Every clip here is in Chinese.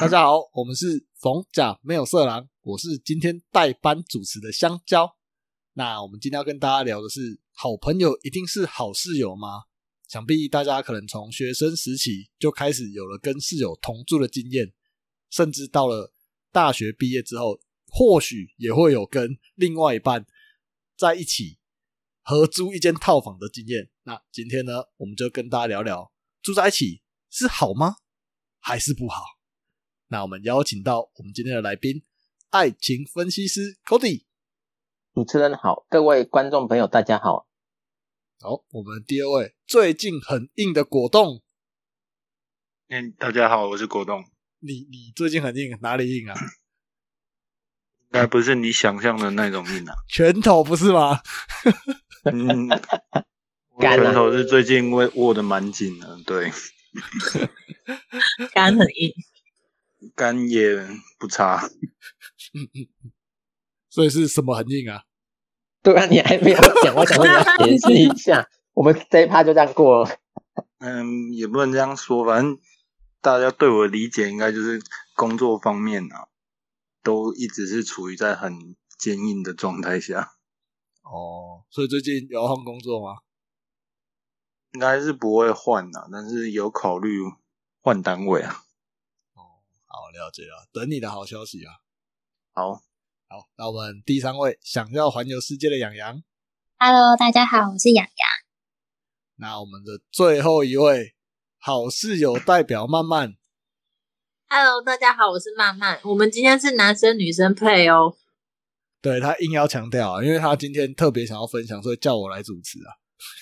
大家好，我们是逢甲没有色狼，我是今天代班主持的香蕉。那我们今天要跟大家聊的是，好朋友一定是好室友吗？想必大家可能从学生时期就开始有了跟室友同住的经验，甚至到了大学毕业之后，或许也会有跟另外一半在一起合租一间套房的经验。那今天呢，我们就跟大家聊聊住在一起是好吗，还是不好？那我们邀请到我们今天的来宾，爱情分析师 Cody。主持人好，各位观众朋友大家好。好，我们第二位最近很硬的果冻。嗯，大家好，我是果冻。你你最近很硬，哪里硬啊？应该不是你想象的那种硬啊，拳头不是吗？拳头是最近握握的蛮紧的，对，肝很硬，肝也不差。所以是什么很硬啊？对啊，你还没有讲，我想说你要解释一下。我们这一趴就这样过了。嗯，也不能这样说，反正大家对我的理解应该就是工作方面啊，都一直是处于在很坚硬的状态下，哦，所以最近有换工作吗？应该是不会换啊，但是有考虑换单位啊。好，了解了，等你的好消息啊。好，好，那我们第三位想要环游世界的养羊，Hello，大家好，我是洋洋。那我们的最后一位好室友代表曼曼，Hello，大家好，我是曼曼。我们今天是男生女生配哦。对他硬要强调啊，因为他今天特别想要分享，所以叫我来主持啊。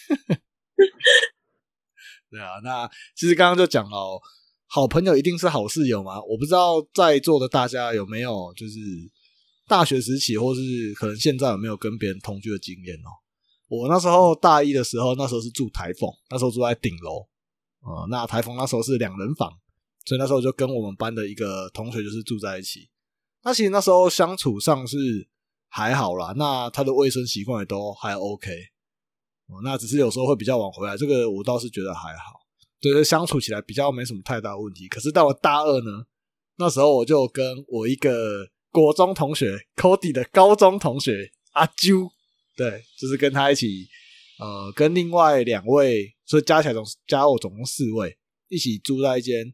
对啊，那其实刚刚就讲了哦，好朋友一定是好室友吗？我不知道在座的大家有没有就是大学时期，或是可能现在有没有跟别人同居的经验哦。我那时候大一的时候，那时候是住台风，那时候住在顶楼，呃，那台风那时候是两人房，所以那时候就跟我们班的一个同学就是住在一起。那其实那时候相处上是还好啦，那他的卫生习惯也都还 OK，哦，那只是有时候会比较晚回来，这个我倒是觉得还好，就是相处起来比较没什么太大问题。可是到了大二呢，那时候我就跟我一个国中同学 Cody 的高中同学阿啾，对，就是跟他一起，呃，跟另外两位，所以加起来总加我总共四位，一起住在一间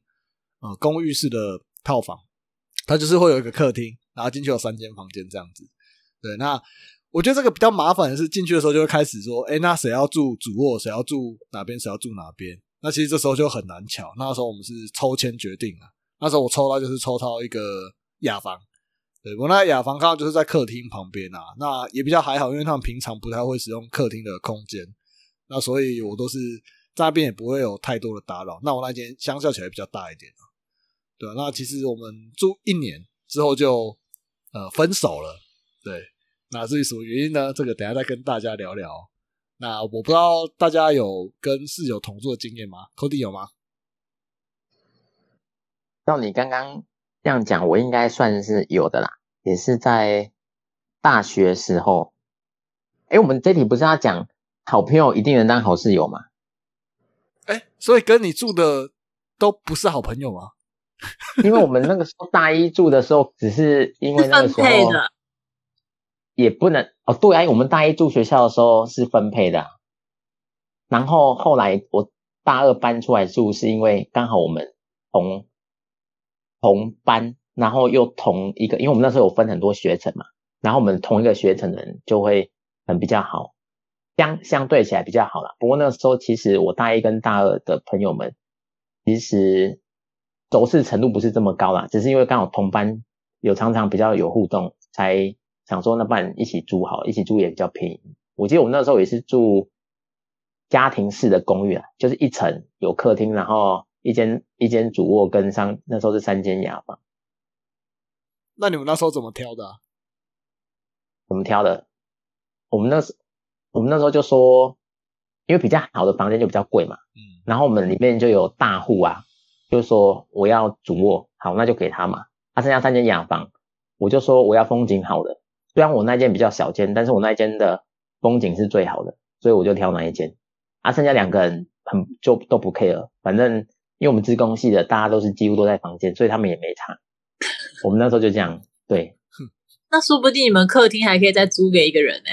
呃公寓式的套房。它就是会有一个客厅，然后进去有三间房间这样子。对，那我觉得这个比较麻烦的是，进去的时候就会开始说，哎，那谁要住主卧，谁要住哪边，谁要住哪边。那其实这时候就很难巧。那时候我们是抽签决定啊。那时候我抽到就是抽到一个雅房，对我那雅房刚好就是在客厅旁边啊，那也比较还好，因为他们平常不太会使用客厅的空间，那所以我都是在那边也不会有太多的打扰。那我那间相较起来比较大一点啊。对，那其实我们住一年之后就呃分手了。对，那至于什么原因呢？这个等下再跟大家聊聊。那我不知道大家有跟室友同住的经验吗？Cody 有吗？照你刚刚这样讲，我应该算是有的啦，也是在大学时候。哎，我们这题不是要讲好朋友一定能当好室友吗？哎，所以跟你住的都不是好朋友吗？因为我们那个时候大一住的时候，只是因为那个时候是分配的也不能哦，对啊，我们大一住学校的时候是分配的、然后后来我大二搬出来住，是因为刚好我们同同班，然后又同一个，因为我们那时候有分很多学程嘛，然后我们同一个学程的人就会很比较好，相相对起来比较好啦。不过那时候其实我大一跟大二的朋友们，其实熟识程度不是这么高啦，只是因为刚好同班有常常比较有互动，才想说那不然一起住好，一起住也比较便宜。我记得我们那时候也是住家庭式的公寓啊，就是一层有客厅，然后一间一间主卧跟三那时候是三间雅房，那你们那时候怎么挑的、啊？我们挑的。我们那时我们那时候就说，因为比较好的房间就比较贵嘛，嗯，然后我们里面就有大户啊，就说我要主卧，好，那就给他嘛。他、剩下三间雅房，我就说我要风景好的。虽然我那间比较小间，但是我那间的风景是最好的，所以我就挑那一间。啊，剩下两个人很就都不 care，反正因为我们自工系的大家都是几乎都在房间，所以他们也没差。我们那时候就这样，对，那说不定你们客厅还可以再租给一个人呢、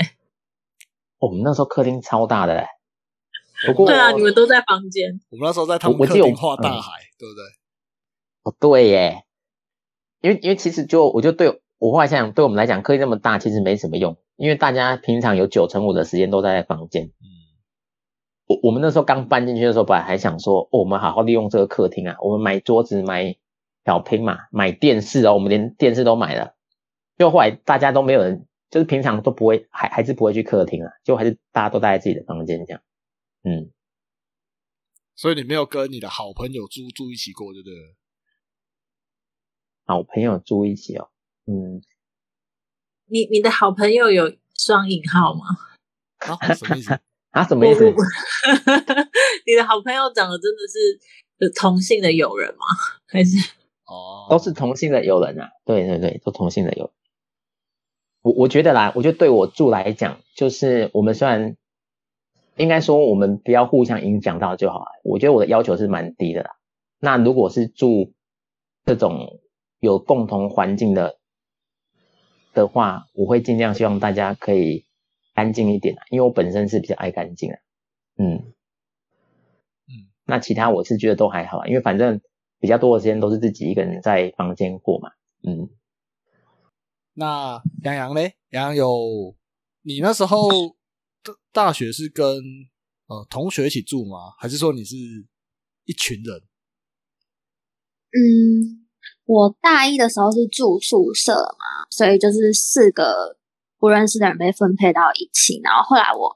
我们那时候客厅超大的嘞。不过 对啊，你们都在房间。我们那时候在他们客厅画大嗯海，对不对？哦，对耶，因为因为其实就我就对我后来想想，对我们来讲，客厅那么大其实没什么用，因为大家平常有九成五的时间都在房间。嗯，我我们那时候刚搬进去的时候，本来还想说，哦，我们好好利用这个客厅啊，我们买桌子、买小拼嘛，买电视哦，我们连电视都买了。就后来大家都没有人，就是平常都不会，还还是不会去客厅啊，就还是大家都待在自己的房间这样。嗯，所以你没有跟你的好朋友住住一起过，对不对？好朋友住一起哦，嗯，你你的好朋友有双引号吗？啊，什么意思？啊，什么意思？你的好朋友长得真的是同性的友人吗？还是哦，都是同性的友人啊，对对对，都同性的友人。我我觉得啦，我觉得对我住来讲，就是我们虽然应该说我们不要互相影响到就好了。我觉得我的要求是蛮低的啦。那如果是住这种有共同环境的的话，我会尽量希望大家可以干净一点啊，因为我本身是比较爱干净的。嗯嗯，那其他我是觉得都还好啊，因为反正比较多的时间都是自己一个人在房间过嘛。嗯，那杨洋嘞？杨洋有你那时候大大学是跟呃同学一起住吗？还是说你是一群人？嗯，我大一的时候是住宿舍嘛，所以就是四个不认识的人被分配到一起。然后后来我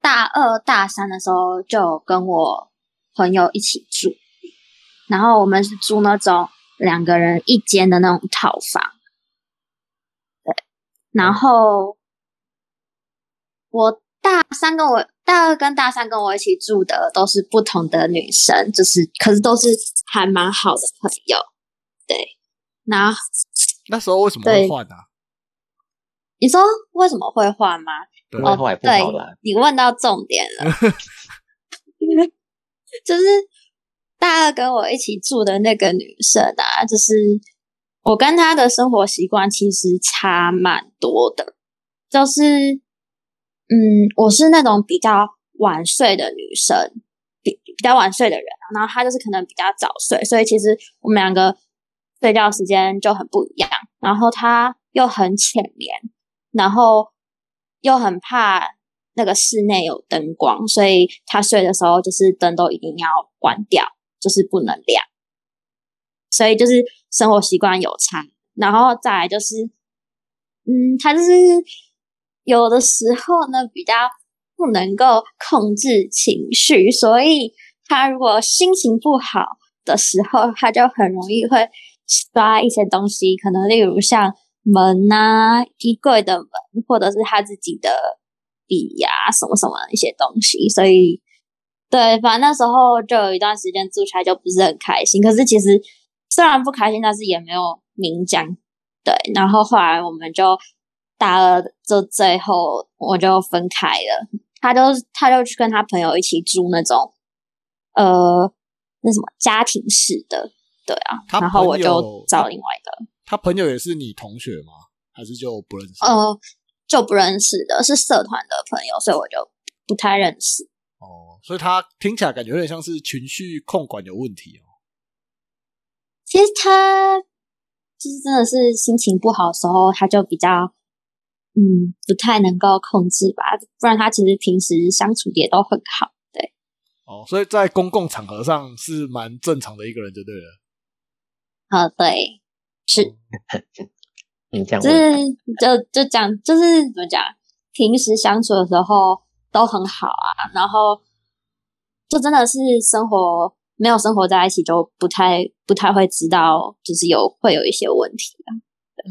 大二、大三的时候就跟我朋友一起住，然后我们是住那种两个人一间的那种套房。对，然后我大三跟我大二跟大三跟我一起住的都是不同的女生，就是可是都是还蛮好的朋友。对，那那时候为什么会对换啊？你说为什么会换吗？对哦后来不对好了啊。你问到重点了，就是大二跟我一起住的那个女生啊，就是我跟她的生活习惯其实差蛮多的，就是嗯，我是那种比较晚睡的女生，比比较晚睡的人啊，然后她就是可能比较早睡，所以其实我们两个睡觉时间就很不一样，然后他又很浅眠，然后又很怕那个室内有灯光，所以他睡的时候就是灯都一定要关掉，就是不能亮。所以就是生活习惯有差，然后再来就是，嗯，他就是有的时候呢比较不能够控制情绪，所以他如果心情不好的时候，他就很容易会刷一些东西，可能例如像门啊、衣柜的门，或者是他自己的笔呀、什么什么一些东西，所以对，反正那时候就有一段时间住起来就不是很开心。可是其实虽然不开心，但是也没有明讲。对，然后后来我们就大二就最后我就分开了，他就他就去跟他朋友一起住那种呃那什么家庭式的，对啊，然后我就找另外一个。他朋友也是你同学吗？还是就不认识？呃，就不认识的，是社团的朋友，所以我就不太认识。哦，所以他听起来感觉有点像是情绪控管有问题哦。其实他就是真的是心情不好的时候，他就比较嗯不太能够控制吧，不然他其实平时相处也都很好。对，哦，所以在公共场合上是蛮正常的一个人就对了。呃，对，是，你这样就，是就就讲，就是怎么讲，平时相处的时候都很好啊，然后就真的是生活没有生活在一起，就不太不太会知道，就是有会有一些问题啊。嗯，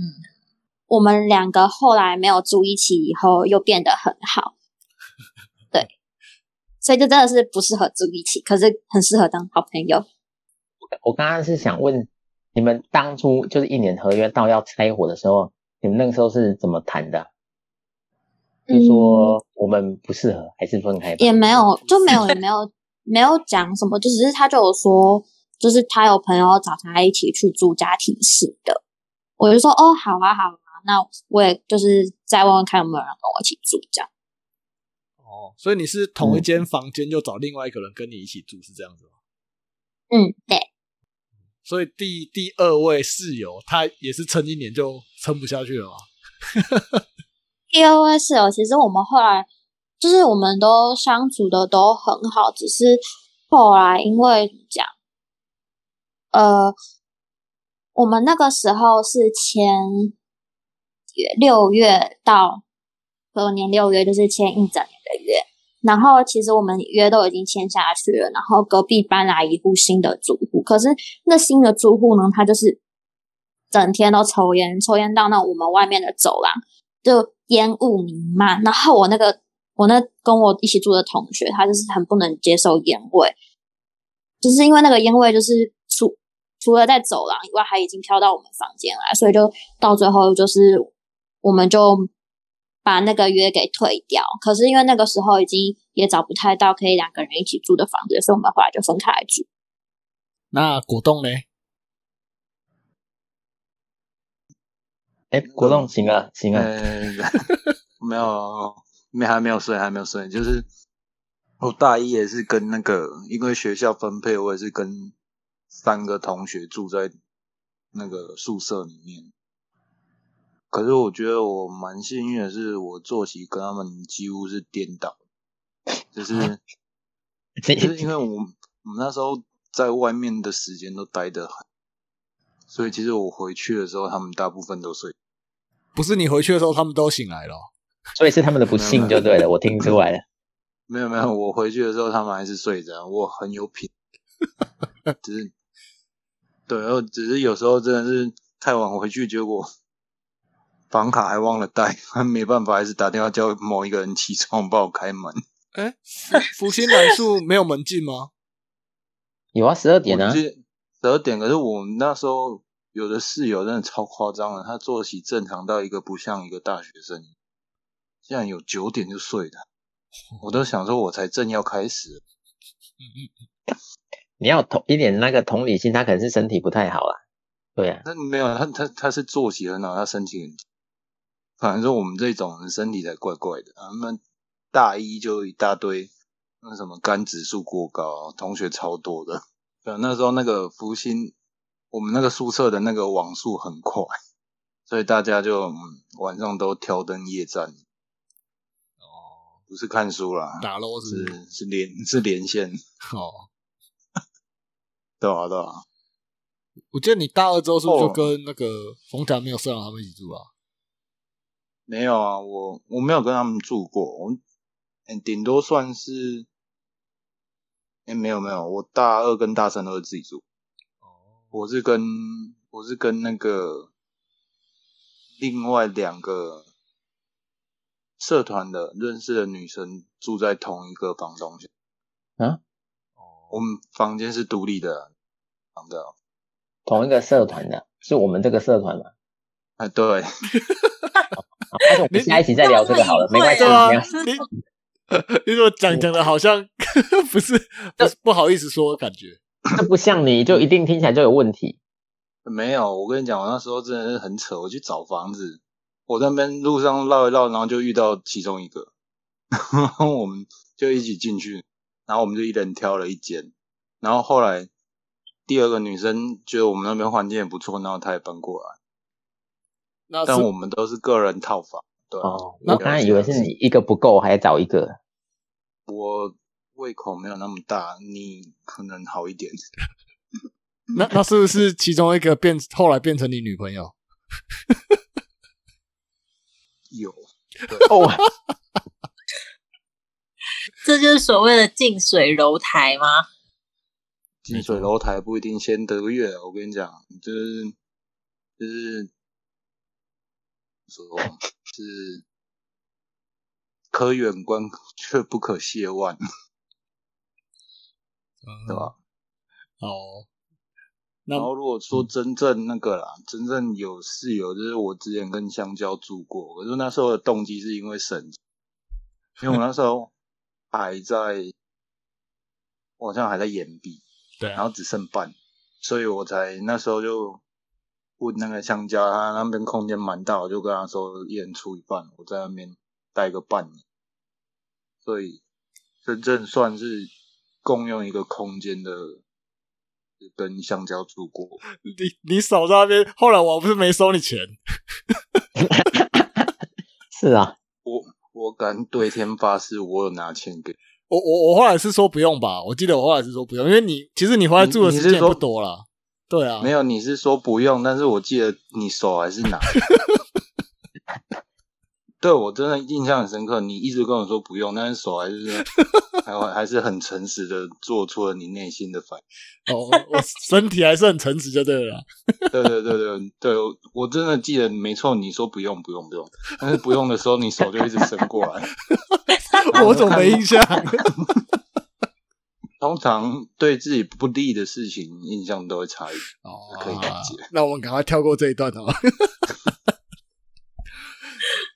我们两个后来没有住一起以后，又变得很好，对，所以就真的是不适合住一起，可是很适合当好朋友。我刚刚是想问，你们当初就是一年合约到要拆伙的时候，你们那个时候是怎么谈的就？说我们不适合，还是分开吧？也没有，就没有 也没有没有讲什么，就只是他就有说，就是他有朋友找他一起去住家庭式的，我就说哦，好啊，好啊，那我也就是再问问看有没有人跟我一起住这样。哦，所以你是同一间房间就找另外一个人跟你一起住，是这样子吗？嗯，对，所以第第二位室友他也是撑一年就撑不下去了吗？第二位室友其实我们后来就是我们都相处的都很好，只是后来因为讲，呃，我们那个时候是签六月到隔年六月，就是签一整年的约。然后其实我们约都已经签下去了，然后隔壁搬来一户新的住户，可是那新的住户呢，他就是整天都抽烟，抽烟到那我们外面的走廊就烟雾弥漫。然后我那个我那跟我一起住的同学，他就是很不能接受烟味，就是因为那个烟味就是除除了在走廊以外，还已经飘到我们房间来，所以就到最后就是我们就。把那个约给退掉，可是因为那个时候已经也找不太到可以两个人一起住的房子，所以我们后来就分开来住。那果冻呢？哎，果冻行了，行了，没有，没还没有睡，还没有睡，就是我大一也是跟那个，因为学校分配，我也是跟三个同学住在那个宿舍里面。可是我觉得我蛮幸运的是，我作息跟他们几乎是颠倒，就是 就是因为我我们那时候在外面的时间都待得很，所以其实我回去的时候，他们大部分都睡。不是你回去的时候，他们都醒来了，所以是他们的不幸就对了，我听出来了。没有没有，我回去的时候他们还是睡着，我很有品，只是对，然后只是有时候真的是太晚回去，结果。房卡还忘了带，还没办法，还是打电话叫某一个人起床帮我开门。哎，福星南树没有门禁吗？有啊，十二点啊，十二点。可是我们那时候有的室友真的超夸张了，他作息正常到一个不像一个大学生，竟然有九点就睡的，我都想说我才正要开始。你要同一点那个同理心，他可能是身体不太好了。对啊，那没有他他他是作息很好，他身体很。反正说我们这种人身体才怪怪的，啊。那大一就一大堆那什么肝指数过高，同学超多的。对，那时候那个福星，我们那个宿舍的那个网速很快，所以大家就晚上都挑灯夜战。哦，不是看书啦，打撸是是连是连线。哦，对啊对啊。我记得你大二之后是不是就跟那个冯甲没有社长他们一起住啊？没有啊，我我没有跟他们住过，我顶多算是，哎，没有没有，我大二跟大三都是自己住。哦，我是跟我是跟那个另外两个社团的认识的女生住在同一个房东下。啊？哦，我们房间是独立的，房的。同一个社团的，是我们这个社团吗？啊，对。我们下一期再聊这个好了，没关系。你 你怎么讲讲的，好像 不是不好意思说，感觉那不像你就一定听起来就有问题。没有，我跟你讲，我那时候真的是很扯。我去找房子，我在那边路上绕一绕，然后就遇到其中一个，然 后我们就一起进去，然后我们就一人挑了一间，然后后来第二个女生觉得我们那边环境也不错，然后她也搬过来。但我们都是个人套房，对。哦，我刚才以为是你一个不够，还要找一个。我胃口没有那么大，你可能好一点。那那是不是其中一个变后来变成你女朋友？有。哦。这就是所谓的近水楼台吗？近水楼台不一定先得月，我跟你讲，就是就是。说是可远观却不可亵玩，对吧？哦，然后如果说真正那个啦，真正有室友，就是我之前跟香蕉住过，可是那时候的动机是因为省，因为我那时候 还在，我好像还在延毕，对，然后只剩半，所以我才那时候就问那个香蕉，他那边空间蛮大，我就跟他说一人出一半，我在那边待个半年，所以真正算是共用一个空间的，跟香蕉住过。你你少在那边，后来我不是没收你钱，是啊，我我敢对天发誓，我有拿钱给。我我我后来是说不用吧，我记得我后来是说不用，因为你其实你回来住的时间也不多啦。对啊，没有，你是说不用，但是我记得你手还是拿。对我真的印象很深刻，你一直跟我说不用，但是手还是 还还是很诚实的做出了你内心的反应。哦，我身体还是很诚实就对了。对对对对对，我真的记得没错，你说不用不用不用，但是不用的时候你手就一直伸过来。我怎么没印象？通常对自己不利的事情，印象都会差一点。哦，可以理解。那我们赶快跳过这一段好吗？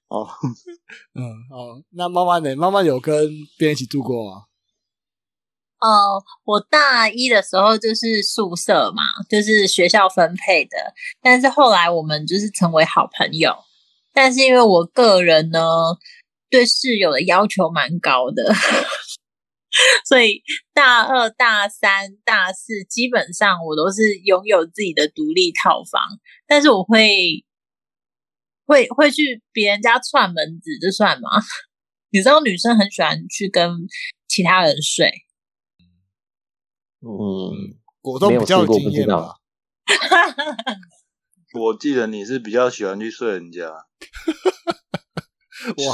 哦，嗯，哦，那妈妈呢？妈妈有跟别人一起住过吗？哦，我大一的时候就是宿舍嘛，就是学校分配的。但是后来我们就是成为好朋友。但是因为我个人呢。对室友的要求蛮高的，所以大二、大三、大四基本上我都是拥有自己的独立套房，但是我会会会去别人家串门子，这算吗？你知道女生很喜欢去跟其他人睡，嗯，我都比较有经验吧？我记得你是比较喜欢去睡人家。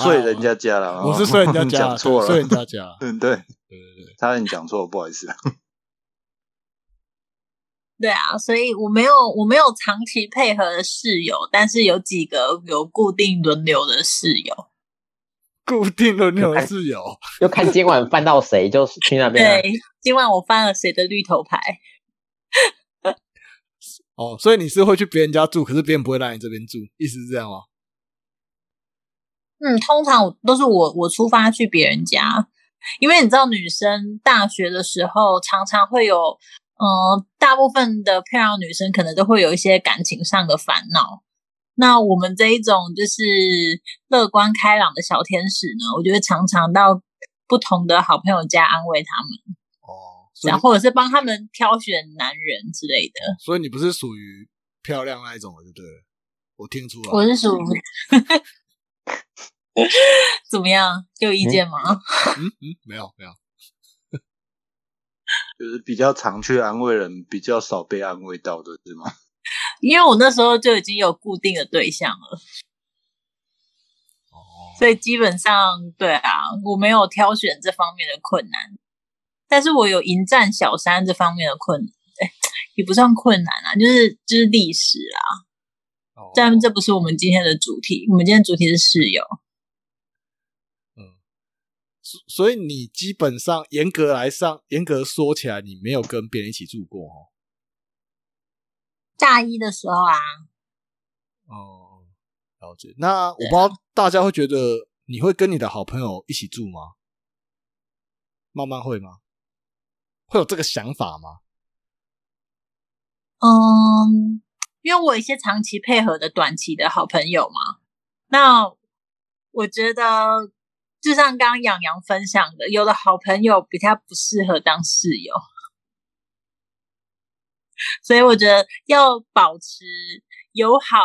睡人家家了，我是睡人家家，讲错了，睡人家家。嗯，对，对对对，他你讲错了，不好意思。对啊，所以我没有我没有长期配合的室友，但是有几个有固定轮流的室友。固定轮流的室友，就看今晚翻到谁就去那边。对，今晚我翻了谁的绿头牌。哦，所以你是会去别人家住，可是别人不会来你这边住，意思是这样吗？嗯，通常都是我我出发去别人家，因为你知道，女生大学的时候常常会有，呃，大部分的漂亮女生可能都会有一些感情上的烦恼。那我们这一种就是乐观开朗的小天使呢，我觉得常常到不同的好朋友家安慰他们，哦，然后或者是帮他们挑选男人之类的。所以你不是属于漂亮那一种的，对不对？我听出来，我是属于。怎么样？有意见吗？嗯嗯，没有没有，就是比较常去安慰人，比较少被安慰到的，是吗？因为我那时候就已经有固定的对象了，哦，所以基本上对啊，我没有挑选这方面的困难，但是我有迎战小三这方面的困，哎，也不算困难啊，就是就是历史啊。但这不是我们今天的主题，我们今天主题是室友。所以你基本上严格来上，严格说起来，你没有跟别人一起住过哦。大一的时候啊。哦，了解。那我不知道大家会觉得你会跟你的好朋友一起住吗？慢慢会吗？会有这个想法吗？嗯，因为我有一些长期配合的短期的好朋友嘛。那我觉得。就像刚刚养羊分享的，有的好朋友比较不适合当室友，所以我觉得要保持友好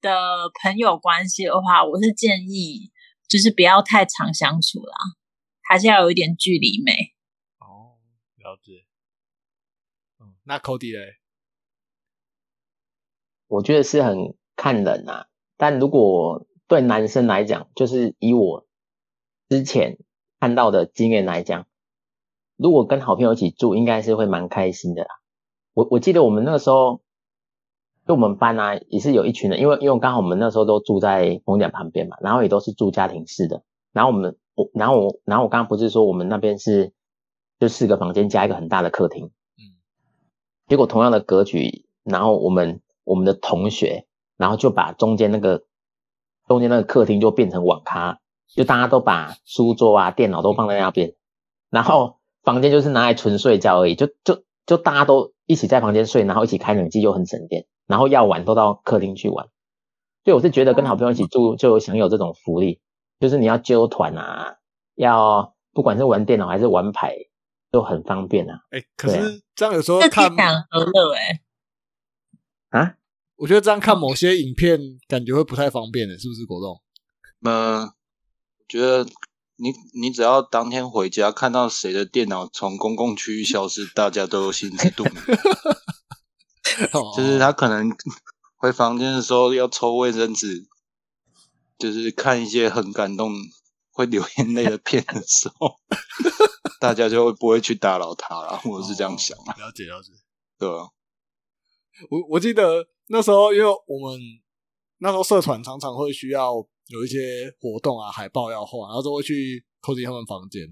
的朋友关系的话，我是建议就是不要太常相处啦，还是要有一点距离美。哦，了解。嗯，那 Cody 嘞？我觉得是很看人啊，但如果对男生来讲，就是以我。之前看到的经验来讲，如果跟好朋友一起住，应该是会蛮开心的。我我记得我们那个时候，就我们班啊，也是有一群人，因为因为刚好我们那时候都住在红点旁边嘛，然后也都是住家庭式的。然后我们我然后我然后我刚刚不是说我们那边是就四个房间加一个很大的客厅，嗯，结果同样的格局，然后我们我们的同学，然后就把中间那个中间那个客厅就变成网咖。就大家都把书桌啊、电脑都放在那边，然后房间就是拿来纯睡觉而已。就就就大家都一起在房间睡，然后一起开冷气又很省电，然后要玩都到客厅去玩。所以我是觉得跟好朋友一起住就享有这种福利，就是你要揪团啊，要不管是玩电脑还是玩牌，都很方便啊。哎、可是这样有时候这看听，起来很和乐哎。啊，我觉得这样看某些影片感觉会不太方便的，是不是果冻？呃，我觉得你你只要当天回家看到谁的电脑从公共区域消失，大家都有心知肚明。就是他可能回房间的时候要抽卫生纸，就是看一些很感动、会流眼泪的片的时候，大家就会不会去打扰他了。我是这样想啊，哦了解了解。对啊？我我记得那时候，因为我们那时候社团常常会需要有一些活动啊，海报要画，然后都会去 Cody 他们房间，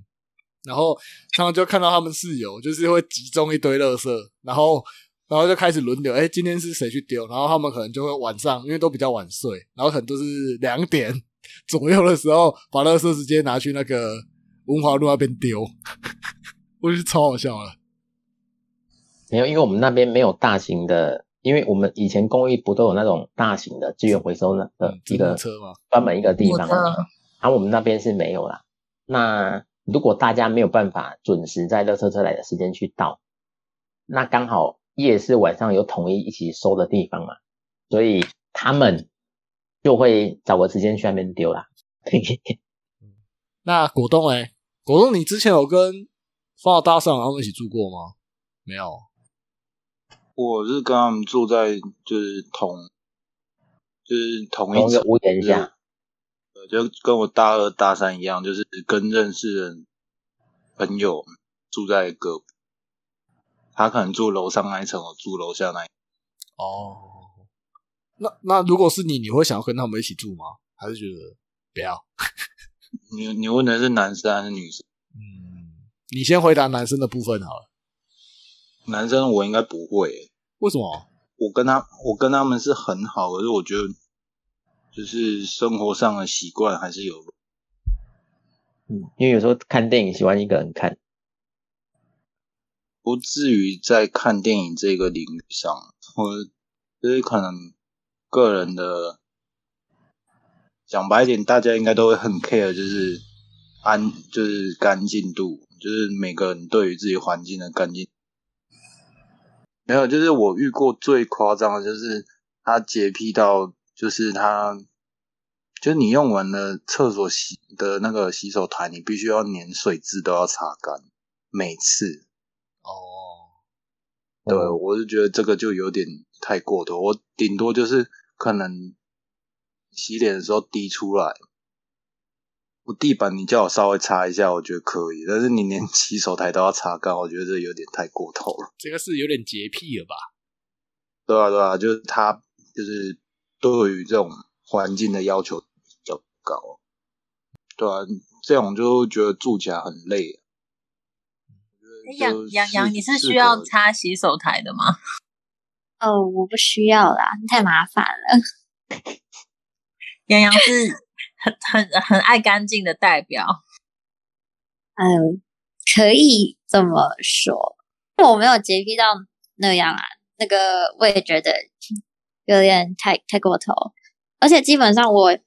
然后常常就看到他们室友就是会集中一堆垃圾，然后然后就开始轮流，哎，今天是谁去丢？然后他们可能就会晚上，因为都比较晚睡，然后可能都是两点 左右的时候，把垃圾直接拿去那个文华路那边丢，我觉得超好笑了。没有，因为我们那边没有大型的，因为我们以前公寓不都有那种大型的资源回收的一个车嘛，专门一个地方然后我们那边是没有啦。那如果大家没有办法准时在垃圾车来的时间去到，那刚好夜市晚上有统一一起收的地方嘛，所以他们就会找个时间去那边丢啦。那果冻哎，果冻，你之前有跟方老大上他们一起住过吗？没有。我是跟他们住在就是同就是同一层同一个屋檐下，对就跟我大二大三一样，就是跟认识的朋友住在隔壁。他可能住楼上那一层，我住楼下那一层。哦，那那如果是你，你会想要跟他们一起住吗？还是觉得不要？你你问的是男生还是女生？嗯，你先回答男生的部分好了。男生我应该不会欸、为什么？我跟他我跟他们是很好，可是我觉得就是生活上的习惯还是有。嗯，因为有时候看电影喜欢一个人看，不至于在看电影这个领域上，我就是可能个人的讲白一点，大家应该都会很 care，就是安就是干净度，就是每个人对于自己环境的干净。没有，就是我遇过最夸张的，就是他洁癖到，就是他，就是你用完了厕所洗的那个洗手台，你必须要连水渍都要擦干，每次。哦，对，我就觉得这个就有点太过头。我顶多就是可能洗脸的时候滴出来，我地板你叫我稍微擦一下，我觉得可以。但是你连洗手台都要擦干，我觉得这有点太过头了。这个是有点洁癖了吧？对啊，对啊，就是他就是对于这种环境的要求比较高。对啊，这种就觉得住起来很累。哎杨杨杨，你是需要擦洗手台的吗？哦，我不需要啦，太麻烦了。杨洋是很很很爱干净的代表。嗯，可以这么说，我没有洁癖到那样啊。那个我也觉得有点太太过头，而且基本上我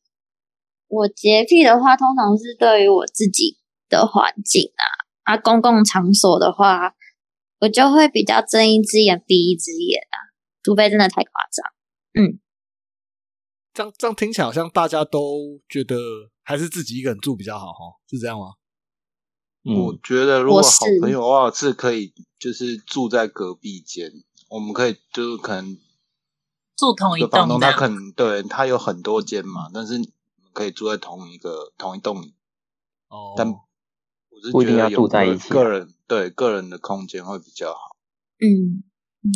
我洁癖的话，通常是对于我自己的环境啊。啊，公共场所的话，我就会比较睁一只眼闭一只眼啊，除非真的太夸张。嗯，这样这样听起来好像大家都觉得还是自己一个人住比较好哈，是这样吗？我嗯，觉得如果好朋友的话，是可以就是住在隔壁间，我们可以就是可能住同一这个房东他可能对他有很多间嘛，但是可以住在同一个同一栋里，哦，但我是不一定要觉得有个住在一起啊个人对个人的空间会比较好。嗯，嗯，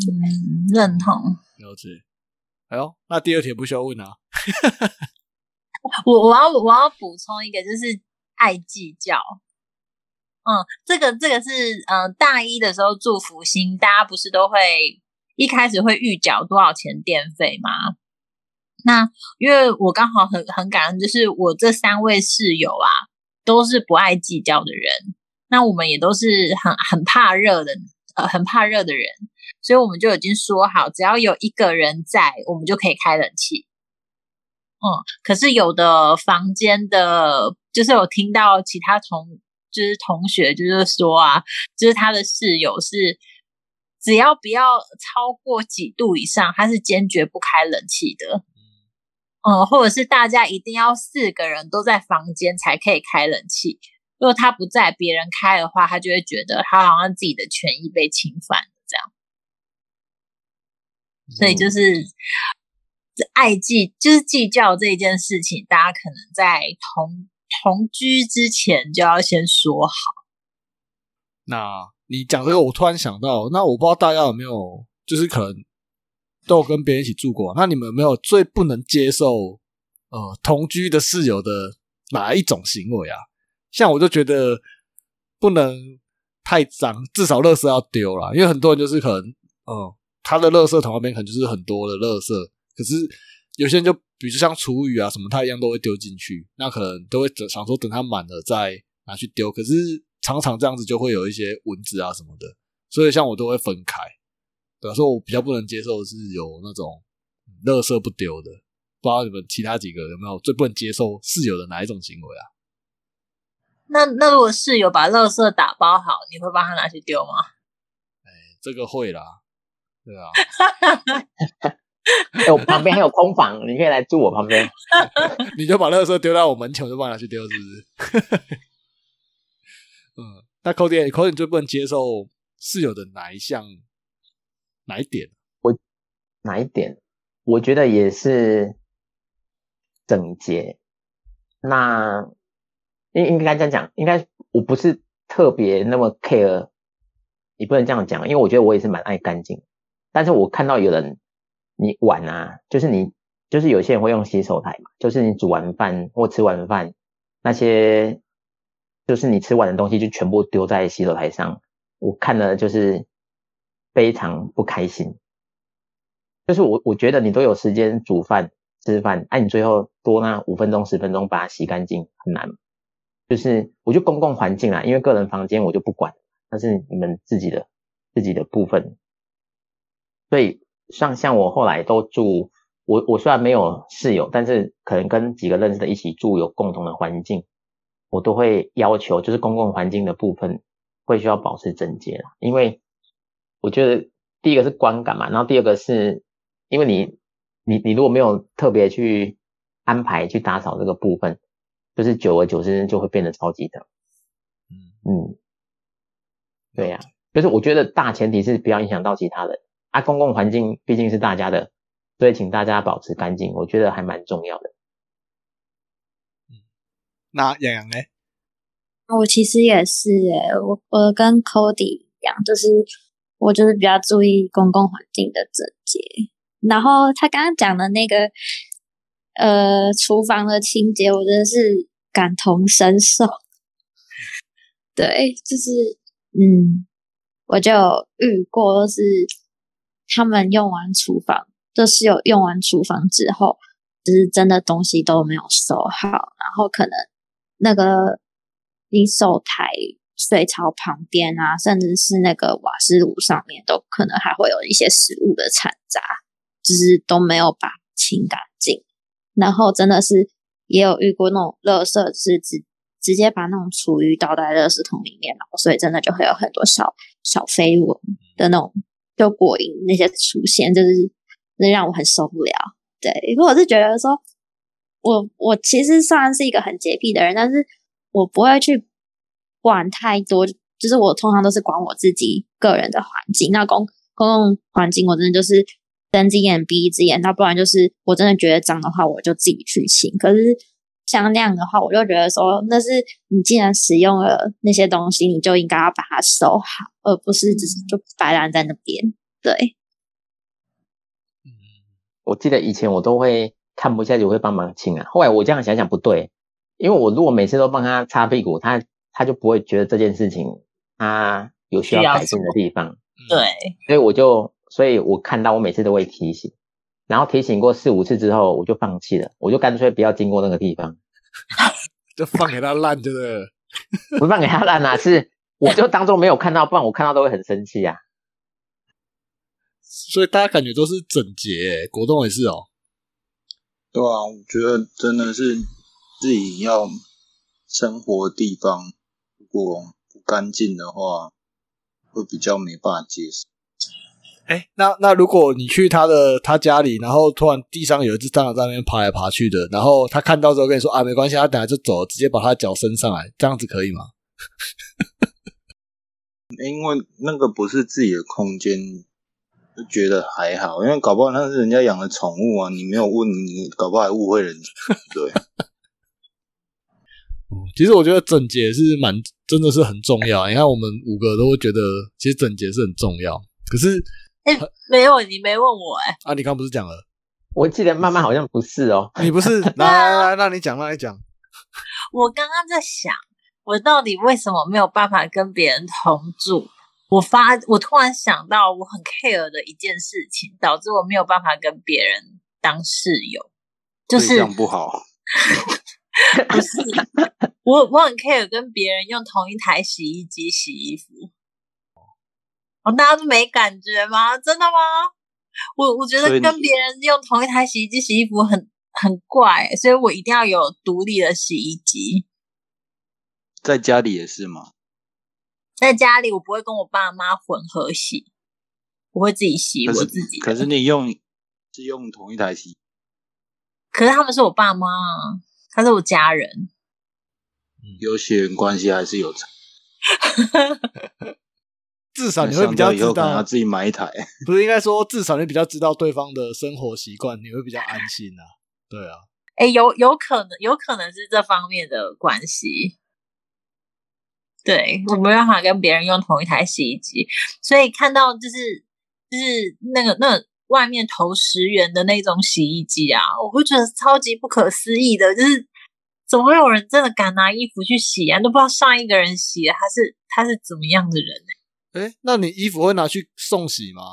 认同。了解。哎呦，那第二题不需要问啊。我我要我要补充一个，就是爱计较。嗯，这个这个是呃大一的时候住福星，大家不是都会一开始会预缴多少钱电费吗？那因为我刚好很很感恩，就是我这三位室友啊，都是不爱计较的人。那我们也都是很很怕热的，呃，很怕热的人。所以我们就已经说好，只要有一个人在，我们就可以开冷气。嗯，可是有的房间的，就是有听到其他同，就是同学就是说啊，就是他的室友是，只要不要超过几度以上，他是坚决不开冷气的。嗯，或者是大家一定要四个人都在房间才可以开冷气。如果他不在，别人开的话，他就会觉得他好像自己的权益被侵犯了这样。所以就是爱计，就是计较这一件事情，大家可能在同同居之前就要先说好。那你讲这个，我突然想到，那我不知道大家有没有，就是可能都有跟别人一起住过，那你们有没有最不能接受呃同居的室友的哪一种行为啊？像我就觉得不能太脏，至少垃圾要丢了，因为很多人就是可能，嗯，他的垃圾桶那边可能就是很多的垃圾，可是有些人就比如像厨余啊什么，他一样都会丢进去，那可能都会等想说等它满了再拿去丢，可是常常这样子就会有一些蚊子啊什么的，所以像我都会分开，对吧？所以我比较不能接受的是有那种垃圾不丢的，不知道你们其他几个有没有最不能接受室友的哪一种行为啊？那那如果室友把垃圾打包好，你会帮他拿去丢吗？哎，这个会啦，对啊。哎，我旁边还有空房，你可以来住我旁边。你就把垃圾丢到我门前，我就帮你拿去丢，是不是？嗯，那 Cody，Cody 最不能接受室友的哪一项哪一点？我哪一点？我觉得也是整洁。那。应应该这样讲，应该我不是特别那么 care，你不能这样讲，因为我觉得我也是蛮爱干净。但是我看到有人，你碗啊，就是你，就是有些人会用洗手台嘛，就是你煮完饭或吃完饭，那些就是你吃完的东西就全部丢在洗手台上，我看了就是非常不开心。就是我我觉得你都有时间煮饭吃饭，哎，你最后多那五分钟十分钟把它洗干净很难。就是我就公共环境啊，因为个人房间我就不管，那是你们自己的自己的部分。所以像像我后来都住，我我虽然没有室友，但是可能跟几个认识的一起住，有共同的环境，我都会要求，就是公共环境的部分会需要保持整洁啦。因为我觉得第一个是观感嘛，然后第二个是因为你你你如果没有特别去安排去打扫这个部分。就是久而久之就会变得超级的，嗯嗯，对呀，就是我觉得大前提是不要影响到其他人啊，公共环境毕竟是大家的，所以请大家保持干净，我觉得还蛮重要的。嗯，那洋洋呢？我其实也是诶，我我跟 Cody 一样，就是我就是比较注意公共环境的整洁，然后他刚刚讲的那个。呃，厨房的清洁我真的是感同身受。对，就是嗯，我就遇过，是他们用完厨房，就是有用完厨房之后，就是真的东西都没有收好，然后可能那个洗手台、水槽旁边啊，甚至是那个瓦斯炉上面，都可能还会有一些食物的残渣，就是都没有把清干净。然后真的是也有遇过那种垃圾是直直接把那种厨余倒在垃圾桶里面，然后所以真的就会有很多小小飞蚊的那种就果蝇那些出现，就是那让我很受不了。对，因为我是觉得说，我我其实算是一个很洁癖的人，但是我不会去管太多，就是我通常都是管我自己个人的环境。那公公共环境，我真的就是。睁一只眼闭一只眼，那不然就是我真的觉得脏的话，我就自己去清。可是像那样的话，我就觉得说，那是你既然使用了那些东西，你就应该要把它收好，而不是只是就摆烂在那边。对，嗯，我记得以前我都会看不下去，我会帮忙清啊。后来我这样想想不对，因为我如果每次都帮他擦屁股，他他就不会觉得这件事情他有需要改进的地方。对，所以我就。所以我看到我每次都会提醒，然后提醒过四五次之后，我就放弃了，我就干脆不要经过那个地方，就放给他烂，就是，不放给他烂啊，是我就当中没有看到，不然我看到都会很生气啊。所以大家感觉都是整洁欸，果冻也是哦。对啊，我觉得真的是自己要生活的地方，如果不干净的话，会比较没办法接受。哎，那那如果你去他的他家里，然后突然地上有一只蟑螂在那边爬来爬去的，然后他看到之后跟你说啊，没关系，他等下就走，直接把他脚伸上来，这样子可以吗？因为那个不是自己的空间，就觉得还好。因为搞不好那是人家养的宠物啊，你没有问，你搞不好还误会人家。对，其实我觉得整洁是蛮真的是很重要。你看我们五个都会觉得，其实整洁是很重要。可是哎、没有，你没问我哎、啊，你刚不是讲了？我记得慢慢好像不是哦，你不是来来来，让你讲，让你讲。我刚刚在想，我到底为什么没有办法跟别人同住？我发，我突然想到我很 care 的一件事情，导致我没有办法跟别人当室友，就是这样不好。不是我我很 care 跟别人用同一台洗衣机洗衣服。哦，大家都没感觉吗？真的吗？我我觉得跟别人用同一台洗衣机洗衣服很很怪，所以我一定要有独立的洗衣机。在家里也是吗？在家里，我不会跟我爸妈混合洗，我会自己洗可是我自己。可是你用是用同一台洗，可是他们是我爸妈啊，他是我家人。有血缘关系还是有差。至少你会比较知道，自己买一台。不是应该说，至少你比较知道对方的生活习惯，你会比较安心啊。对啊，哎，有有可能，有可能是这方面的关系。对我没办法跟别人用同一台洗衣机，所以看到就是就是那个那外面投十元的那种洗衣机啊，我会觉得超级不可思议的，就是怎么会有人真的敢拿衣服去洗啊？都不知道上一个人洗的他是他是怎么样的人呢、哎，那你衣服会拿去送洗吗？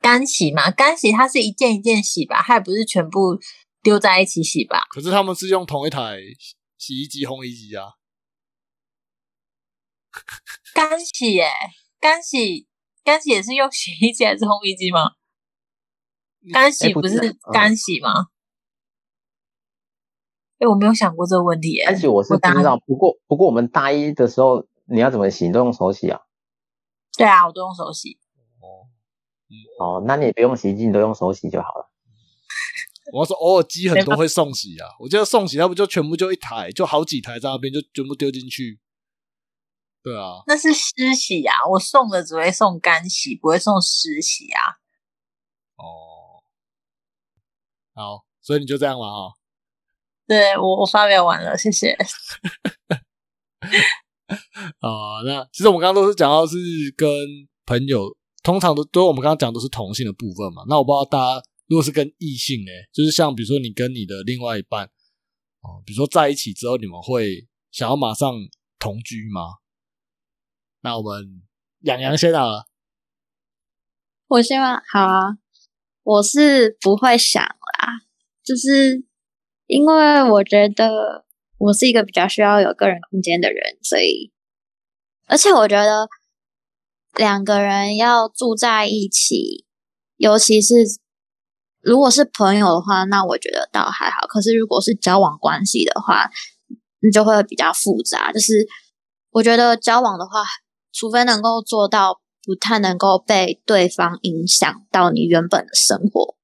干洗嘛，干洗它是一件一件洗吧，它也不是全部丢在一起洗吧？可是他们是用同一台洗衣机、烘衣机啊。干洗耶、干洗干洗也是用洗衣机还是烘衣机吗？干洗不是干洗吗？哎、我没有想过这个问题耶、而且我是不知道。不过不过我们大一的时候，你要怎么洗？你都用手洗啊？对啊，我都用手洗。哦，哦那你也不用洗衣机，你都用手洗就好了。我要说，偶尔机很多会送洗啊。我觉得送洗，那不就全部就一台，就好几台在那边，就全部丢进去。对啊，那是湿洗啊，我送的只会送干洗，不会送湿洗啊。哦，好，所以你就这样了哈。对我我发表完了，谢谢。啊、那其实我们刚刚都是讲到是跟朋友，通常都都我们刚刚讲都是同性的部分嘛。那我不知道大家如果是跟异性呢，就是像比如说你跟你的另外一半哦，比如说在一起之后，你们会想要马上同居吗？那我们养羊先好了。我希望好啊，我是不会想啦，就是因为我觉得我是一个比较需要有个人空间的人，所以而且我觉得两个人要住在一起，尤其是如果是朋友的话，那我觉得倒还好。可是如果是交往关系的话，那就会比较复杂。就是我觉得交往的话，除非能够做到不太能够被对方影响到你原本的生活，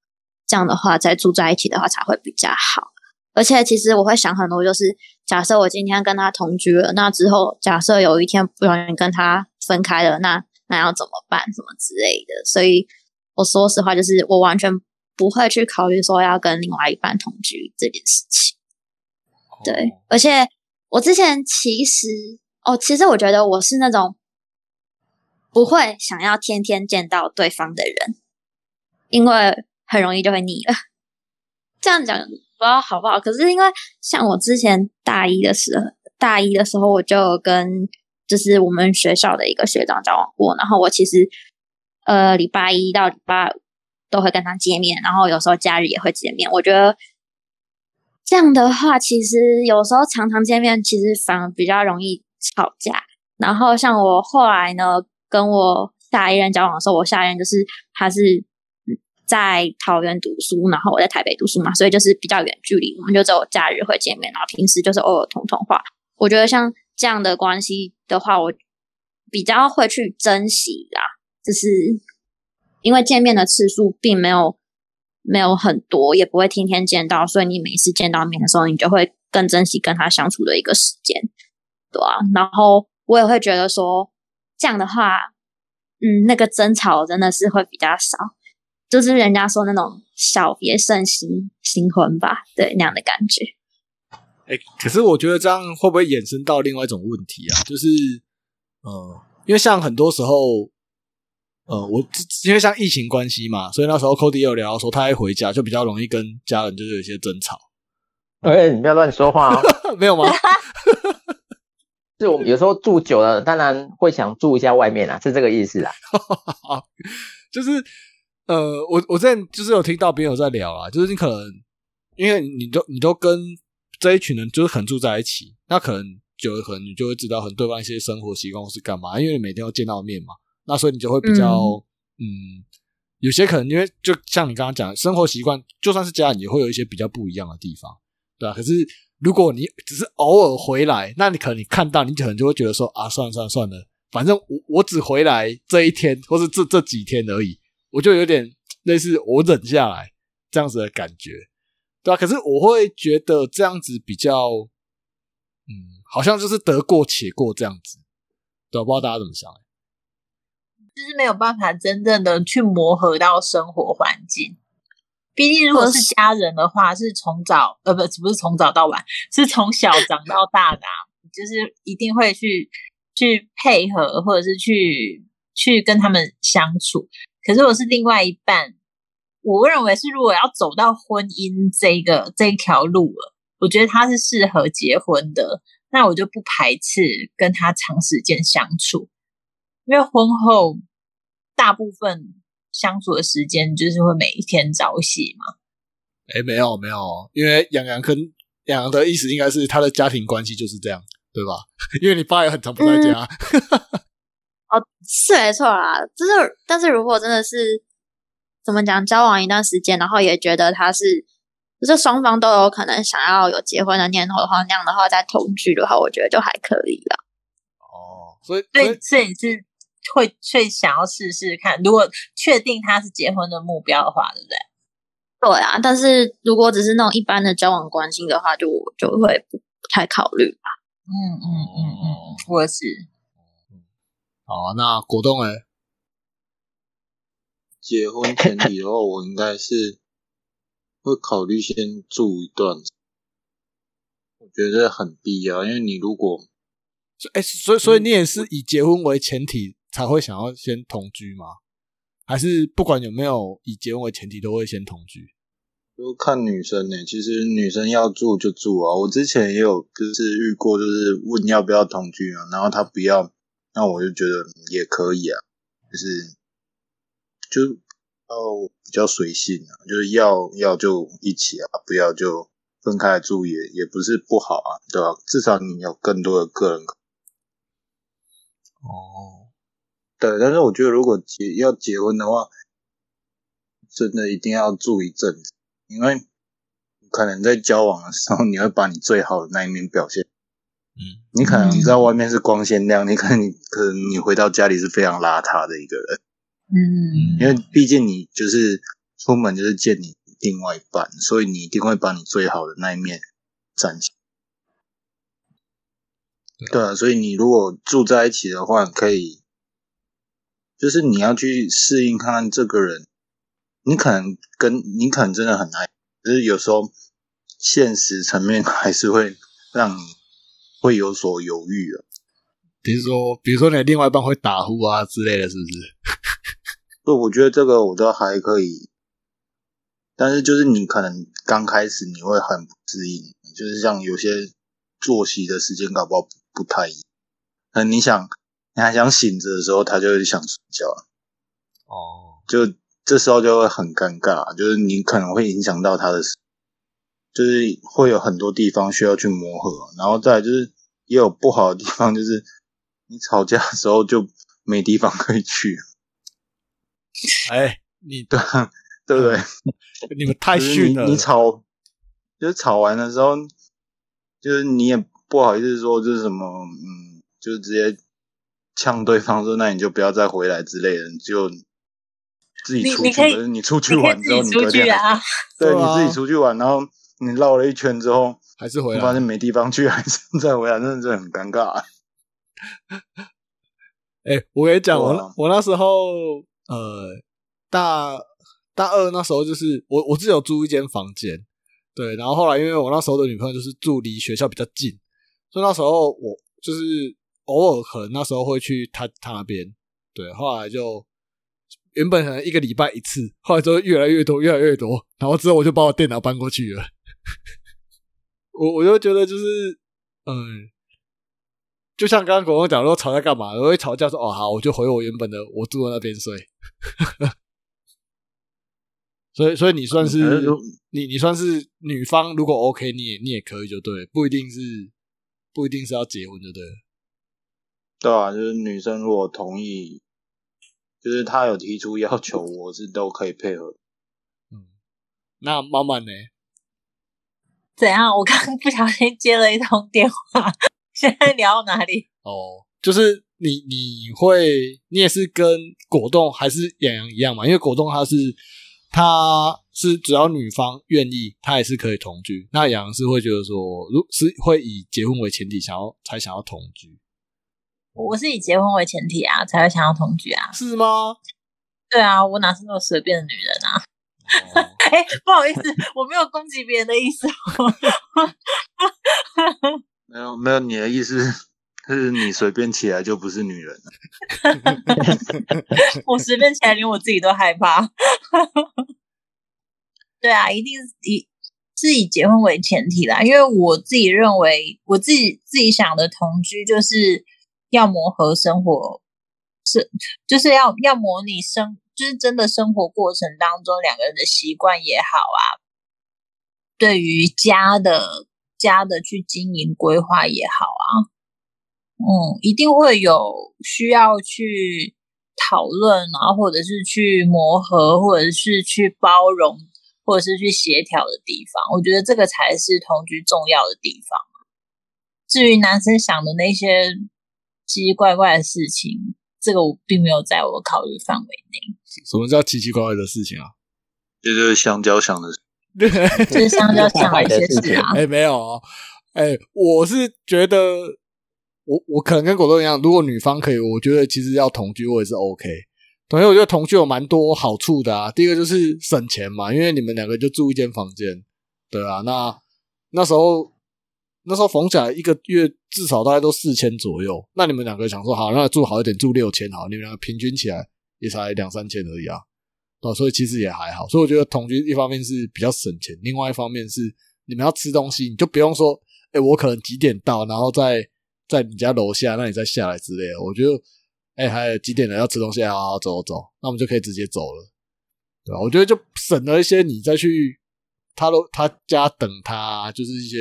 这样的话再住在一起的话才会比较好。而且其实我会想很多，就是假设我今天跟他同居了，那之后假设有一天不小心跟他分开了，那那要怎么办，什么之类的。所以我说实话，就是我完全不会去考虑说要跟另外一半同居这件事情。对，而且我之前其实哦，其实我觉得我是那种不会想要天天见到对方的人，因为很容易就会腻了。这样讲不知道好不好，可是因为像我之前大一的时候，大一的时候我就跟就是我们学校的一个学长交往过，然后我其实呃礼拜一到礼拜五都会跟他见面，然后有时候假日也会见面。我觉得这样的话，其实有时候常常见面，其实反而比较容易吵架。然后像我后来呢，跟我下一任交往的时候，我下一任就是他是在桃园读书，然后我在台北读书嘛，所以就是比较远距离，我们就只有假日会见面，然后平时就是偶尔通通话。我觉得像这样的关系的话，我比较会去珍惜啦，就是因为见面的次数并没有没有很多，也不会天天见到，所以你每一次见到面的时候，你就会更珍惜跟他相处的一个时间，对啊。然后我也会觉得说，这样的话，嗯，那个争吵真的是会比较少，就是人家说那种小别胜新新婚吧，对那样的感觉。哎，可是我觉得这样会不会衍生到另外一种问题啊？就是，呃，因为像很多时候，呃，我因为像疫情关系嘛，所以那时候 Cody 有聊说，他一回家就比较容易跟家人就是有一些争吵。哎，你不要乱说话哦。没有吗？是我们有时候住久了，当然会想住一下外面啊，是这个意思啦。就是呃，我我之前就是有听到别人有在聊啊，就是你可能因为你都你都跟这一群人就是很住在一起，那可能久了可能你就会知道很对方一些生活习惯或是干嘛，因为你每天要见到面嘛，那所以你就会比较嗯，有些可能因为就像你刚刚讲，生活习惯就算是家人也会有一些比较不一样的地方，对吧？可是如果你只是偶尔回来，那你可能你看到你可能就会觉得说啊，算了算了算了，反正我我只回来这一天或是这这几天而已，我就有点类似我忍下来这样子的感觉。对啊，可是我会觉得这样子比较，嗯，好像就是得过且过这样子，对，不知道大家怎么想？就是没有办法真正的去磨合到生活环境。毕竟如果是家人的话，是从早呃不不是从早到晚，是从小长到大的，啊就是一定会去去配合，或者是去去跟他们相处。可是我是另外一半。我认为是，如果要走到婚姻这个这一条路了，我觉得他是适合结婚的，那我就不排斥跟他长时间相处，因为婚后大部分相处的时间就是会每一天朝夕嘛。哎，没有没有，因为杨洋跟杨洋的意思应该是他的家庭关系就是这样，对吧？因为你爸也很常不在家。哦，是没错啦，就是，但是如果真的是。怎么讲？交往一段时间，然后也觉得他是，就是双方都有可能想要有结婚的念头的话，那样的话再同居的话，我觉得就还可以了。哦，所以所以，所以是会会想要试试看，如果确定他是结婚的目标的话，对不对？对啊，但是如果只是那种一般的交往关系的话，就就会不太考虑吧。嗯嗯嗯嗯，我是。好，那果冻哎。结婚前提的话，我应该是 会考虑先住一段，我觉得很必要。因为你如果，哎，所以所以你也是以结婚为前提才会想要先同居吗？还是不管有没有以结婚为前提，都会先同居？就看女生呢。其实女生要住就住啊。我之前也有就是遇过，就是问要不要同居啊，然后她不要，那我就觉得也可以啊，就是。就哦比较随性啊，就是要要就一起啊，不要就分开住也也不是不好啊，对吧？至少你有更多的个人。哦，对，但是我觉得如果结要结婚的话，真的一定要住一阵子，因为可能在交往的时候，你会把你最好的那一面表现。嗯，你可能在外面是光鲜亮，你 可能你可能你回到家里是非常邋遢的一个人。嗯，因为毕竟你就是出门就是见你另外一半，所以你一定会把你最好的那一面展现。对啊，所以你如果住在一起的话，可以，就是你要去适应看看这个人，你可能跟你可能真的很爱，就是有时候现实层面还是会让你会有所犹豫啊。比如说，比如说你的另外一半会打呼啊之类的，是不是？不，我觉得这个我都还可以，但是就是你可能刚开始你会很不适应，就是像有些作息的时间搞不好不太一样。那你想，你还想醒着的时候，他就会想睡觉。哦，就这时候就会很尴尬，就是你可能会影响到他的，就是会有很多地方需要去磨合，然后再就是也有不好的地方，就是。你吵架的时候就没地方可以去，哎，你对对不对？你们太就是逊了，你你吵，就是吵完的时候，就是你也不好意思说就是什么，嗯，就是直接呛对方说，那你就不要再回来之类的，你就自己出去。你你可是你出去你可以完之后，自己出你隔天去啊，对对啊你自己出去玩，然后你绕了一圈之后，还是回来发现没地方去，还是再回来，真的是很尴尬。哎、我跟你讲，我我那时候呃大大二那时候就是我我自己有租一间房间，对，然后后来因为我那时候的女朋友就是住离学校比较近，所以那时候我就是偶尔可能那时候会去她她那边，对，后来就原本可能一个礼拜一次，后来之后越来越多越来越多，然后之后我就把我电脑搬过去了，我我就觉得就是嗯。就像刚刚国公讲说吵架干嘛，我会吵架说哦好，我就回我原本的我住的那边睡。所以所以你算是、嗯你你算是女方，如果 OK，你也你也可以就对，不一定是不一定是要结婚就对了。对啊，就是女生如果同意，就是她有提出要求，我是都可以配合。嗯，那慢慢呢？怎样？我刚刚不小心接了一通电话，现在聊到哪里？哦，就是你你会你也是跟果冻还是洋洋一样嘛？因为果冻他是他是只要女方愿意，他也是可以同居。那洋洋是会觉得说，如是会以结婚为前提，想要才想要同居，我是以结婚为前提啊，才会想要同居啊。是吗？对啊，我哪是那么随便的女人啊？哦 哎、不好意思，我没有攻击别人的意思哦。没有没有，你的意思是你随便起来就不是女人了。我随便起来，连我自己都害怕。对啊，一定是以是以结婚为前提啦，因为我自己认为，我自己自己想的同居就是要磨合生活，是就是要要模拟生，就是真的生活过程当中两个人的习惯也好啊，对于家的家的去经营规划也好啊，嗯，一定会有需要去讨论，然后或者是去磨合，或者是去包容，或者是去协调的地方。我觉得这个才是同居重要的地方。至于男生想的那些奇奇怪怪的事情，这个我并没有在我考虑范围内。什么叫奇奇怪怪的事情啊？这就是香蕉想的，就是香蕉想的一些事啊，哎、没有哦，哎、我是觉得，我我可能跟果冻一样，如果女方可以，我觉得其实要同居我也是 OK。同时，我觉得同居有蛮多好处的啊。第一个就是省钱嘛，因为你们两个就住一间房间，对啊。那那时候那时候缝起来一个月至少大概都四千左右，那你们两个想说好，那住好一点，住六千好，你们两个平均起来也才两三千而已啊。哦，所以其实也还好，所以我觉得同居一方面是比较省钱，另外一方面是你们要吃东西，你就不用说，哎、我可能几点到，然后在在你家楼下，那你再下来之类的。我觉得，哎、还有几点了要吃东西，好好走走，那我们就可以直接走了，对吧？我觉得就省了一些你再去他楼他家等他，就是一些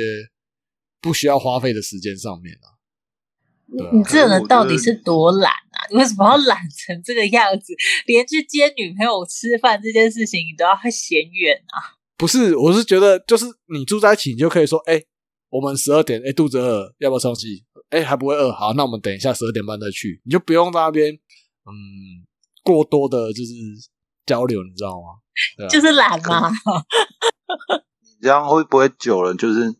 不需要花费的时间上面啊。啊你这个人到底是是多懒啊？你为什么要懒成这个样子？连去接女朋友吃饭这件事情，你都要嫌远啊？不是，我是觉得就是你住在一起，你就可以说，哎、我们十二点，哎、肚子饿，要不要吃东西？哎、还不会饿，好，那我们等一下十二点半再去，你就不用在那边，嗯，过多的就是交流，你知道吗？啊就是懒嘛。你这样会不会久了就是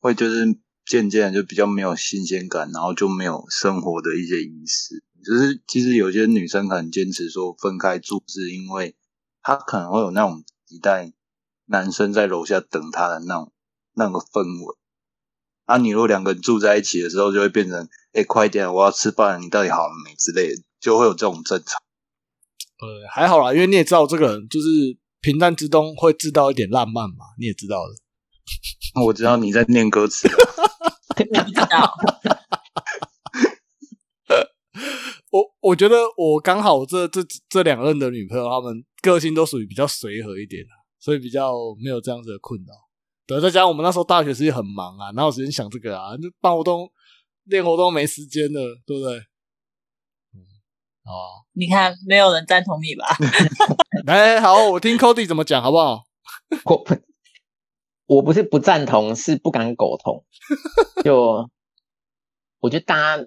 会就是渐渐就比较没有新鲜感，然后就没有生活的一些仪式。就是其实有些女生可能坚持说分开住，是因为她可能会有那种期待男生在楼下等她的那种那个氛围。啊，你如果两个人住在一起的时候，就会变成，哎、快点，我要吃饭，你到底好了没之类的，就会有这种争吵。呃，还好啦，因为你也知道这个人就是平淡之中会制造一点浪漫嘛，你也知道的。我知道你在念歌词了，我不知道，我我觉得我刚好这这这两任的女朋友，她们个性都属于比较随和一点的，所以比较没有这样子的困扰。对，再加上我们那时候大学时期很忙啊，哪有时间想这个啊？就办活动、练活动没时间了，对不对？嗯，哦，你看，没有人赞同你吧？来，好，我听 Cody 怎么讲，好不好？我不，是不赞同，是不敢苟同。就我觉得大家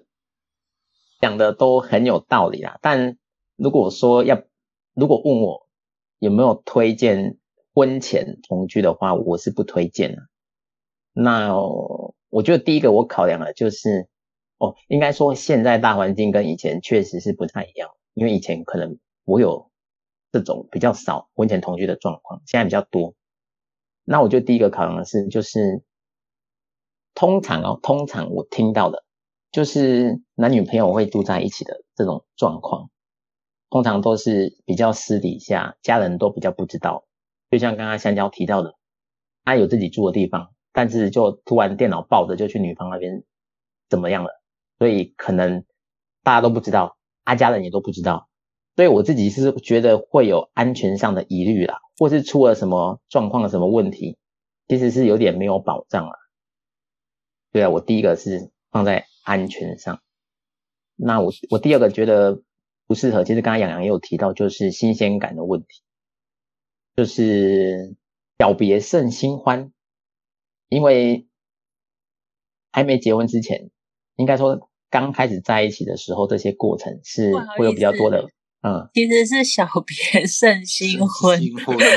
讲的都很有道理啦，但如果说要，如果问我有没有推荐婚前同居的话，我是不推荐的。那我觉得第一个我考量的就是，哦，应该说现在大环境跟以前确实是不太一样，因为以前可能我有这种比较少婚前同居的状况，现在比较多。那我觉得第一个考量的是，就是通常哦，通常我听到的，就是男女朋友会住在一起的这种状况，通常都是比较私底下，家人都比较不知道。就像刚刚香蕉提到的，他有自己住的地方，但是就突然电脑抱着就去女方那边怎么样了，所以可能大家都不知道，他家人也都不知道。所以我自己是觉得会有安全上的疑虑啦，或是出了什么状况、什么问题，其实是有点没有保障了。对啊，我第一个是放在安全上。那我我第二个觉得不适合，其实刚刚杨洋也有提到，就是新鲜感的问题，就是小别胜新欢，因为还没结婚之前，应该说刚开始在一起的时候，这些过程是会有比较多的。嗯，其实是小别胜新婚，不是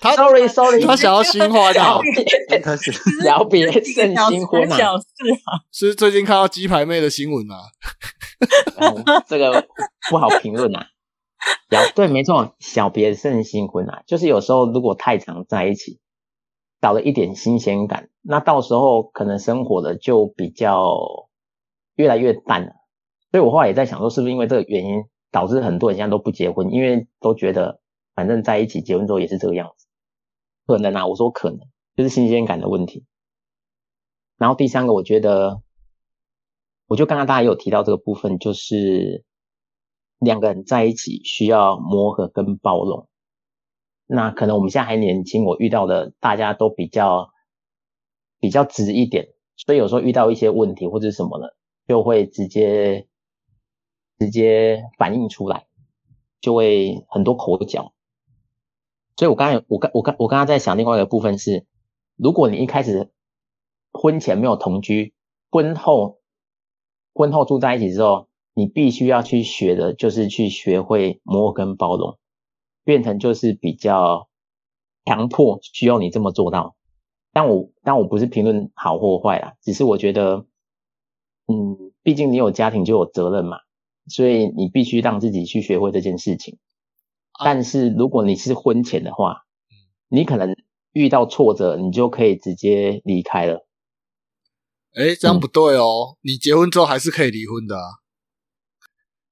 他 sorry sorry，他想要新欢的，小别胜新婚啊，小事啊，是最近看到鸡排妹的新闻啊，这个不好评论啊。小对，没错，小别胜新婚啊，就是有时候如果太常在一起，少了一点新鲜感，那到时候可能生活的就比较越来越淡了。所以我后来也在想说，是不是因为这个原因导致很多人现在都不结婚，因为都觉得反正在一起结婚之后也是这个样子，可能啊，我说可能就是新鲜感的问题。然后第三个，我觉得，我就刚刚大家有提到这个部分，就是两个人在一起需要磨合跟包容。那可能我们现在还年轻，我遇到的大家都比较比较直一点，所以有时候遇到一些问题或者什么的，就会直接。直接反映出来，就会很多口角。所以我刚才我刚我刚我刚刚在想另外一个部分是，如果你一开始婚前没有同居，婚后婚后住在一起之后，你必须要去学的就是去学会磨合跟包容，变成就是比较强迫需要你这么做到。但我但我不是评论好或坏啦，只是我觉得，嗯，毕竟你有家庭就有责任嘛。所以你必须让自己去学会这件事情，但是如果你是婚前的话，你可能遇到挫折，你就可以直接离开了。哎，这样不对哦，你结婚之后还是可以离婚的。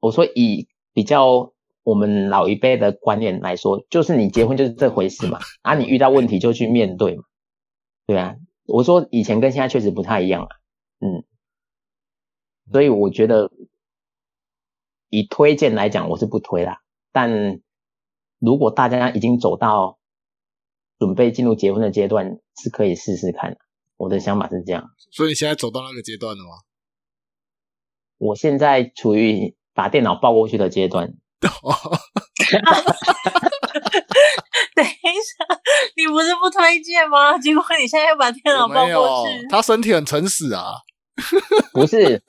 我说以比较我们老一辈的观念来说，就是你结婚就是这回事嘛，啊，你遇到问题就去面对嘛，对啊。我说以前跟现在确实不太一样啊，嗯，所以我觉得。以推荐来讲，我是不推啦。但如果大家已经走到准备进入结婚的阶段，是可以试试看。我的想法是这样。所以你现在走到那个阶段了吗？我现在处于把电脑抱过去的阶段。等一下，你不是不推荐吗？结果你现在要把电脑抱过去。他身体很诚实啊。不是，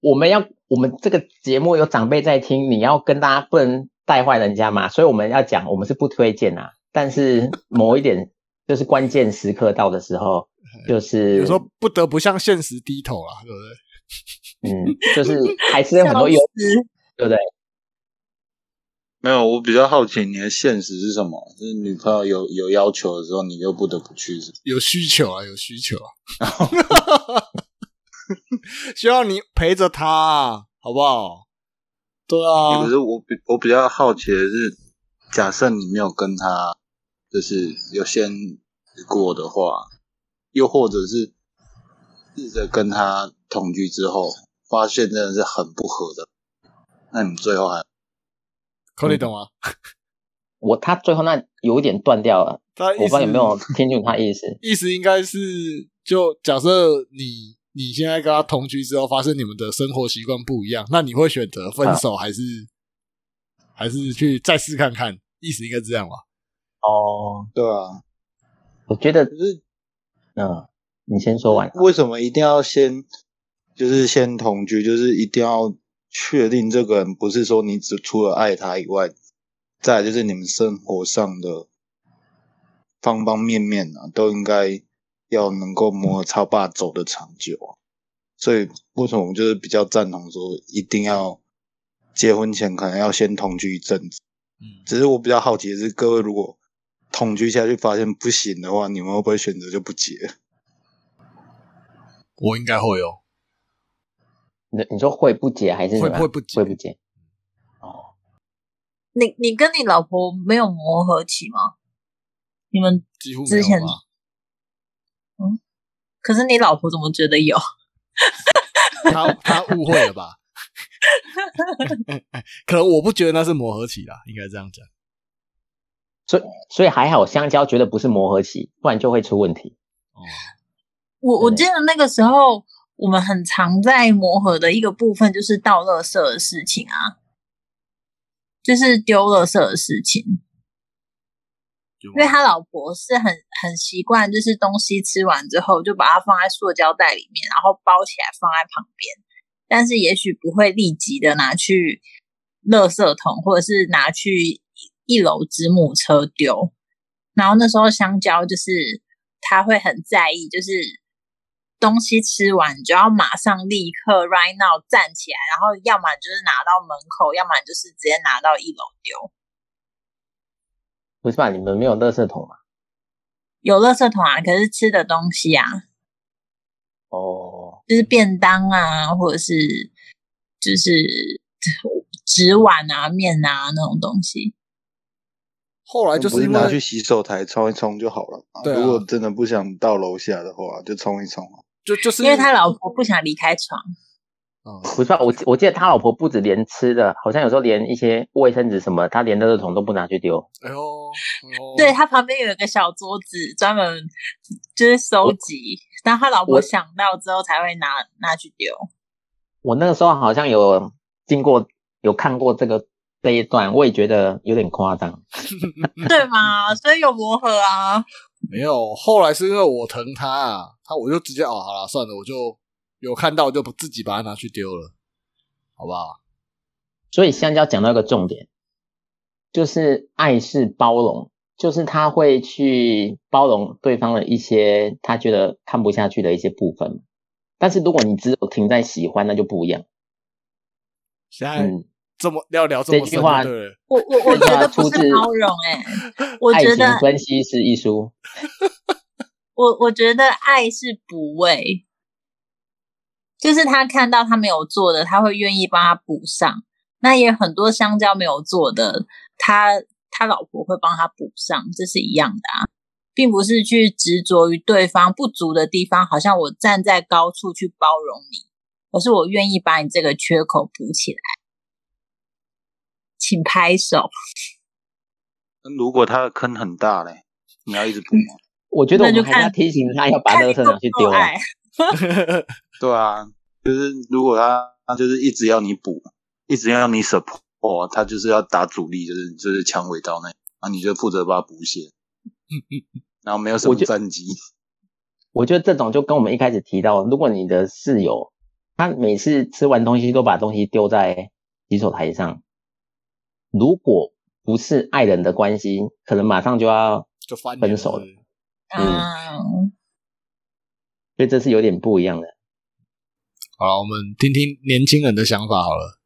我们要。我们这个节目有长辈在听，你要跟大家不能带坏人家嘛，所以我们要讲，我们是不推荐啊。但是某一点就是关键时刻到的时候，就是有时候不得不向现实低头啊，对不对？嗯，就是还是有很多优势，对不对？没有，我比较好奇你的现实是什么？就是女朋友有有要求的时候，你又不得不去，有需求啊，有需求啊。希望你陪着他，好不好？对啊。可是我比我比较好奇的是，假设你没有跟他就是有先过的话，又或者是试着跟他同居之后，发现真的是很不合的，那你最后还可以懂吗？我他最后那有一点断掉了，我不知道有没有听清楚他意思。意思应该是，就假设你。你现在跟他同居之后，发现你们的生活习惯不一样，那你会选择分手还是、还是去再试看看？意思应该是这样吧？哦，对啊，我觉得就是嗯，你先说完。为什么一定要先就是先同居？就是一定要确定这个人不是说你只除了爱他以外，再来就是你们生活上的方方面面啊，都应该要能够磨合超把走的长久啊。所以为什么我们就是比较赞同说一定要结婚前可能要先同居一阵子？嗯，只是我比较好奇的是，各位如果同居下去发现不行的话，你们会不会选择就不结？我应该会哦。你你说会不结还是怎么样会会不结会不结？哦，你你跟你老婆没有磨合期吗？你们几乎没之前？可是你老婆怎么觉得有？他他误会了吧？可能我不觉得那是磨合期啦，应该这样讲。所以所以还好，香蕉觉得不是磨合期，不然就会出问题。哦，我我记得那个时候我们很常在磨合的一个部分就是倒垃圾的事情啊，就是丢垃圾的事情。就因为他老婆是很很习惯，就是东西吃完之后就把它放在塑胶袋里面，然后包起来放在旁边，但是也许不会立即的拿去垃圾桶，或者是拿去一楼子母车丢。然后那时候香蕉就是他会很在意，就是东西吃完你就要马上立刻 right now 站起来，然后要么就是拿到门口，要么就是直接拿到一楼丢。不是吧？你们没有垃圾桶吗？有垃圾桶啊，可是吃的东西啊，哦，就是便当啊，或者是就是 纸碗啊、面啊那种东西。后来就是拿去洗手台冲一冲就好了嘛。对啊如果真的不想到楼下的话，就冲一冲啊。就就是因为他老婆不想离开床，嗯不是吧？我我记得他老婆不止连吃的，好像有时候连一些卫生纸什么，他连垃圾桶都不拿去丢。哎呦，哎呦对他旁边有一个小桌子，专门就是收集，当他老婆想到之后才会拿拿去丢。我那个时候好像有经过有看过这个这一段，我也觉得有点夸张。对吗？所以有磨合啊。没有，后来是因为我疼他啊，他我就直接哦，好了，算了，我就有看到就不自己把它拿去丢了，好不好？所以香蕉讲到一个重点，就是爱是包容，就是他会去包容对方的一些他觉得看不下去的一些部分。但是如果你只有停在喜欢，那就不一样。现在嗯，这么要聊这么话对，我我我觉得不是包容哎、我爱情觉得分析是一书，我我觉得爱是补位，就是他看到他没有做的，他会愿意帮他补上。那也有很多香蕉没有做的，他他老婆会帮他补上，这是一样的啊，并不是去执着于对方不足的地方，好像我站在高处去包容你，而是我愿意把你这个缺口补起来。请拍手。如果他的坑很大嘞，你要一直补吗？我觉得我那就看们还要提醒他要把垃圾拿去丢啊。爱，对啊，就是如果他他就是一直要你补，一直要你 support，他就是要打主力，就是就是抢尾刀那，啊，你就负责把他补血，然后没有什么战绩。我觉得这种就跟我们一开始提到，如果你的室友他每次吃完东西都把东西丢在洗手台上，如果不是爱人的关系，可能马上就要，就分手了了。嗯，所以这是有点不一样的。好了，我们听听年轻人的想法好了。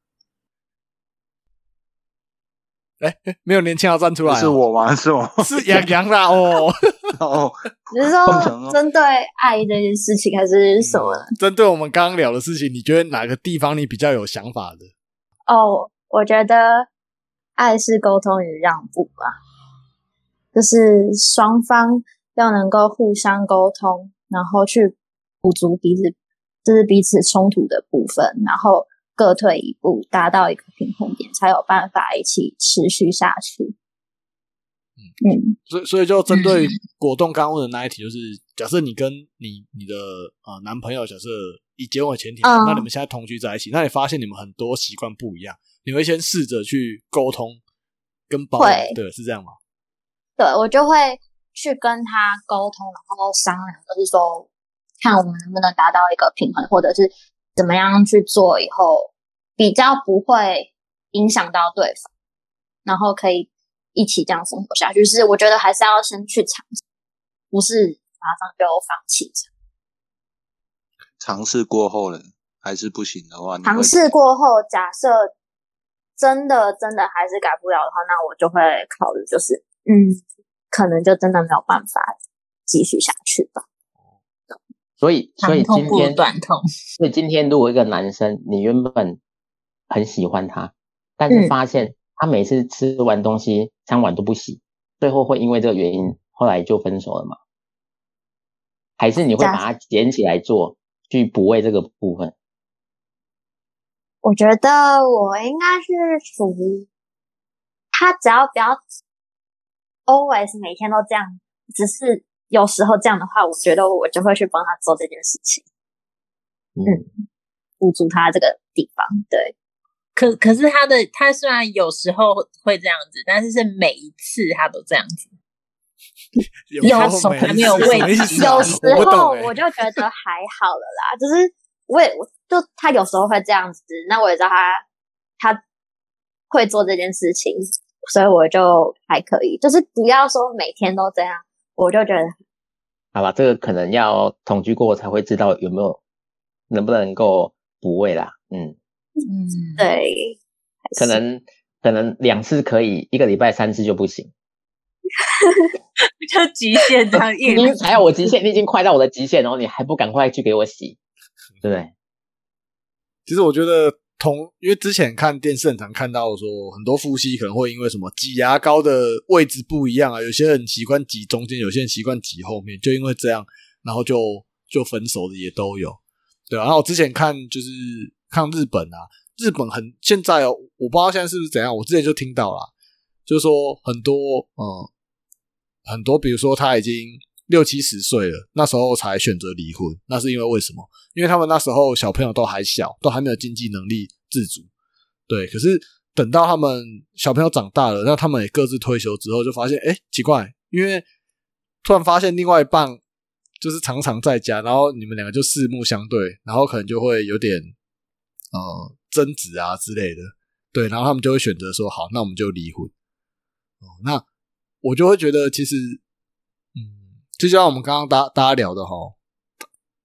哎、哎没有年轻要站出来、不是，我吗？是我。是杨洋啦哦。哦，你是说针对爱这件事情，还是什么呢？针对我们刚刚聊的事情，你觉得哪个地方你比较有想法的？哦，我觉得爱是沟通与让步吧，就是双方要能够互相沟通，然后去补足彼此，就是彼此冲突的部分，然后各退一步，达到一个平衡点，才有办法一起持续下去。嗯，所以所以就针对果冻刚问的那一题，就是假设你跟你你的呃男朋友，假设以结婚为前提，嗯那你们现在同居在一起，那你发现你们很多习惯不一样，你会先试着去沟通跟包容会，对，是这样吗？对我就会去跟他沟通，然后商量，就是说看我们能不能达到一个平衡，或者是怎么样去做以后比较不会影响到对方，然后可以一起这样生活下去。就是我觉得还是要先去尝试，不是马上就放弃。尝试过后了还是不行的话，尝试过后，假设真的真的还是改不了的话，那我就会考虑，就是嗯，可能就真的没有办法继续下去吧。所以所以今天短痛。所以今天如果一个男生你原本很喜欢他，但是嗯发现他每次吃完东西餐碗都不洗，最后会因为这个原因后来就分手了吗？还是你会把它捡起来做，去补位这个部分？我觉得我应该是属于他，只要不要 always 每天都这样，只是有时候这样的话，我觉得我就会去帮他做这件事情，嗯，补足他这个地方。对，可可是他的他虽然有时候会这样子，但是是每一次他都这样子。有有时候还没有喂什么意思啊有时候我就觉得还好了啦，就是我也就他有时候会这样子，那我也知道他他会做这件事情，所以我就还可以，就是不要说每天都这样，我就觉得好吧，这个可能要同居过才会知道有没有能不能够补位啦。嗯，嗯，对，可能可能两次可以，一个礼拜三次就不行。就极限这样 硬你还有我极限，你已经快到我的极限，然后你还不赶快去给我洗，对不对？其实我觉得同，因为之前看电视很常看到说，很多夫妻可能会因为什么挤牙膏的位置不一样啊，有些人习惯挤中间，有些人习惯挤后面，就因为这样，然后就就分手的也都有，对啊。然后我之前看就是看日本啊，日本很现在哦，我不知道现在是不是怎样，我之前就听到啦，就是说很多嗯很多，比如说他已经六七十岁了，那时候才选择离婚，那是因为为什么？因为他们那时候小朋友都还小，都还没有经济能力自主。对，可是等到他们小朋友长大了，那他们也各自退休之后，就发现，哎，奇怪，因为突然发现另外一半就是常常在家，然后你们两个就四目相对，然后可能就会有点呃争执啊之类的。对，然后他们就会选择说，好，那我们就离婚。哦，那我就会觉得，其实，就像我们刚刚大大家聊的哈，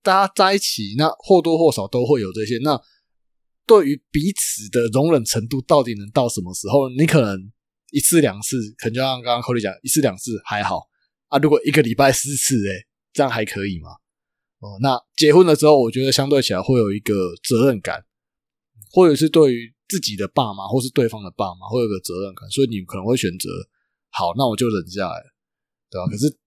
大家在一起，那或多或少都会有这些。那对于彼此的容忍程度，到底能到什么时候？你可能一次两次，可能就像刚刚寇丽讲，一次两次还好啊。如果一个礼拜四次，哎，这样还可以吗？哦，那结婚了之后，我觉得相对起来会有一个责任感，或者是对于自己的爸妈或是对方的爸妈会有个责任感，所以你可能会选择好，那我就忍下来，对吧？可是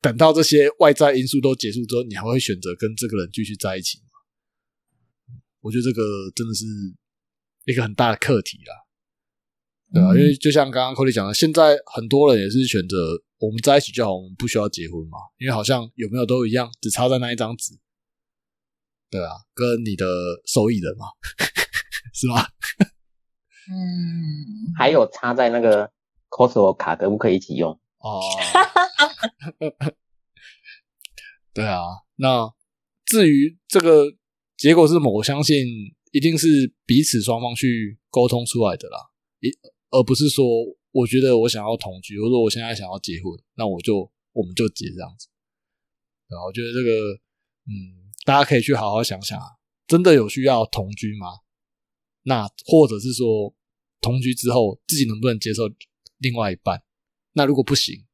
等到这些外在因素都结束之后，你还会选择跟这个人继续在一起吗？我觉得这个真的是一个很大的课题啦，对啊，因为就像刚刚 Cody 讲的，现在很多人也是选择我们在一起就好，我们不需要结婚嘛，因为好像有没有都一样，只差在那一张纸，对啊，跟你的受益人嘛，是吧？嗯，还有插在那个 Costco 卡可不可以一起用？哦，对啊，那至于这个结果是什么，我相信一定是彼此双方去沟通出来的啦，一而不是说我觉得我想要同居，或者我现在想要结婚，那我就我们就结这样子。对啊，我觉得这个嗯，大家可以去好好想想啊，真的有需要同居吗？那或者是说同居之后自己能不能接受另外一半？那如果不行，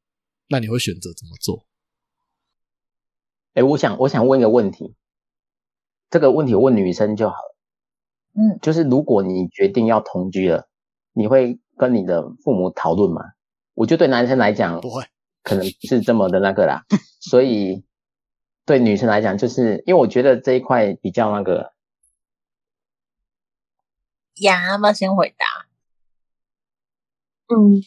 那你会选择怎么做？哎，我想我想问一个问题，这个问题我问女生就好了。嗯，就是如果你决定要同居了，你会跟你的父母讨论吗？我觉得对男生来讲不会，可能不是这么的那个啦，所以对女生来讲，就是因为我觉得这一块比较那个，呀，要不要先回答？嗯，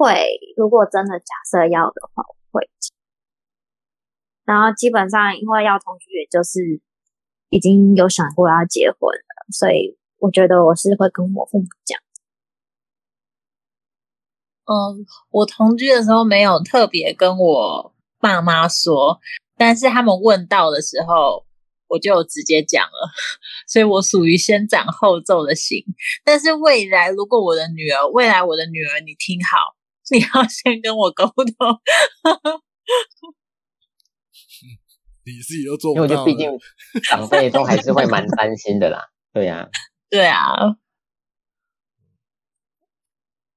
会，如果真的假设要的话，我会。然后基本上因为要同居，也就是已经有想过要结婚了，所以我觉得我是会跟我父母讲。嗯，我同居的时候没有特别跟我爸妈说，但是他们问到的时候，我就直接讲了，所以我属于先斩后奏的型。但是未来如果我的女儿，未来我的女儿，你听好，你要先跟我沟通。你自己都做因为不到了，我觉得毕竟 长辈都还是会蛮担心的啦。对呀、对啊，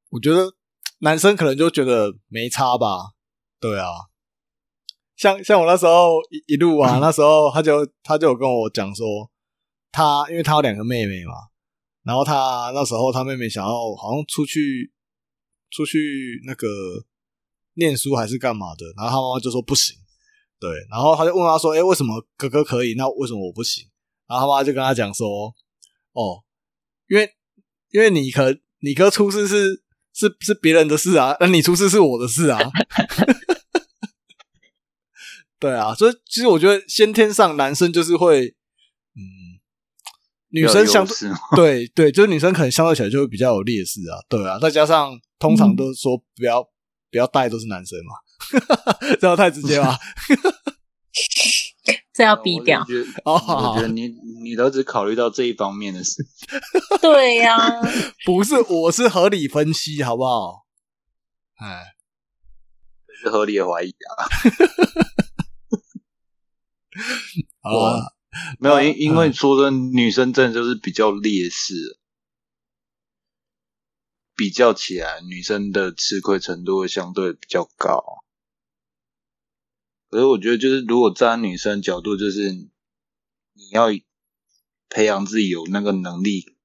我觉得男生可能就觉得没差吧，对啊。像像我那时候一一路啊，那时候他就他就有跟我讲说，他因为他有两个妹妹嘛，然后他那时候他妹妹想要好像出去出去那个念书还是干嘛的，然后他妈妈就说不行，对，然后他就问他说，哎、为什么哥哥可以，那为什么我不行？然后他妈就跟他讲说，哦，因为因为你可你哥出事是是是别人的事啊，那你出事是我的事啊。对啊，所以其实我觉得先天上男生就是会，嗯，女生相对对对，就是女生可能相对起来就会比较有劣势啊，对啊，再加上通常都说不要、不要带都是男生嘛，这样太直接了？这要逼掉我。就觉得哦我觉得你你都只考虑到这一方面的事，对呀、不是，我是合理分析，好不好？哎，是合理的怀疑啊。好啊，没有，嗯因因为说真的，女生真的就是比较劣势，比较起来，女生的吃亏程度会相对比较高。可是我觉得，就是如果站在女生角度，就是你要培养自己有那个能力，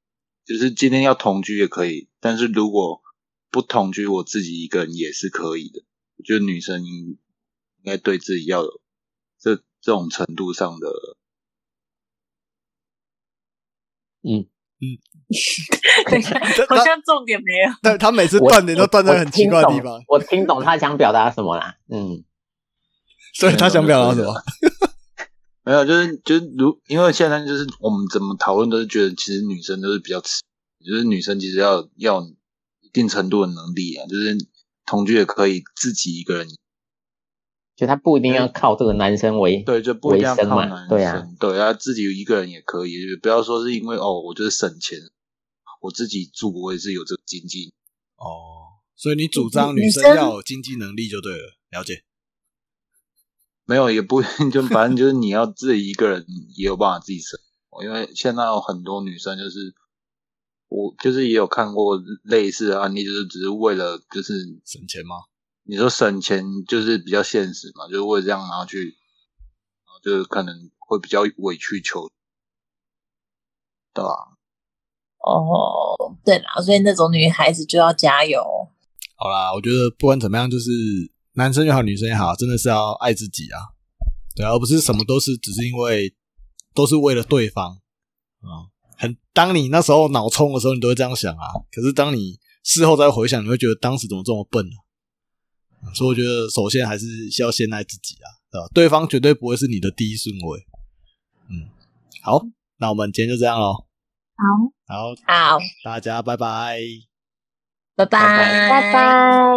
就是今天要同居也可以，但是如果不同居，我自己一个人也是可以的。我觉得女生应应该对自己要有这这种程度上的嗯，等一下，好像重点没有。但他每次断点都断在很奇怪的地方，我听懂我听懂他想表达什么啦。嗯，所以他想表达什么？没有，就是就是如，因为现在就是我们怎么讨论都是觉得，其实女生都是比较吃，就是女生其实要要一定程度的能力啊，就是同居也可以自己一个人，就他不一定要靠这个男生为对，就不一定要靠男生，对啊，对啊，自己一个人也可以，就不要说是因为哦，我就是省钱，我自己住，我也是有这个经济，哦，所以你主张女生女生要有经济能力就对了，了解。没有也不一定，就反正就是你要自己一个人也有办法自己生活，因为现在有很多女生就是。我就是也有看过类似的案例，就是只是为了就是省钱吗？你说省钱就是比较现实嘛，就是为了这样然后去，然后就是可能会比较委曲求，对吧、哦，对啦，所以那种女孩子就要加油。好啦，我觉得不管怎么样，就是男生也好，女生也好，真的是要爱自己啊，对啊，而不是什么都是只是因为都是为了对方啊、很，当你那时候脑冲的时候，你都会这样想啊。可是当你事后再回想，你会觉得当时怎么这么笨呢、啊？所以我觉得首先还是要先爱自己啊，对吧？对方绝对不会是你的第一顺位。嗯，好，那我们今天就这样喽。好，好，好，大家拜拜。拜拜拜拜。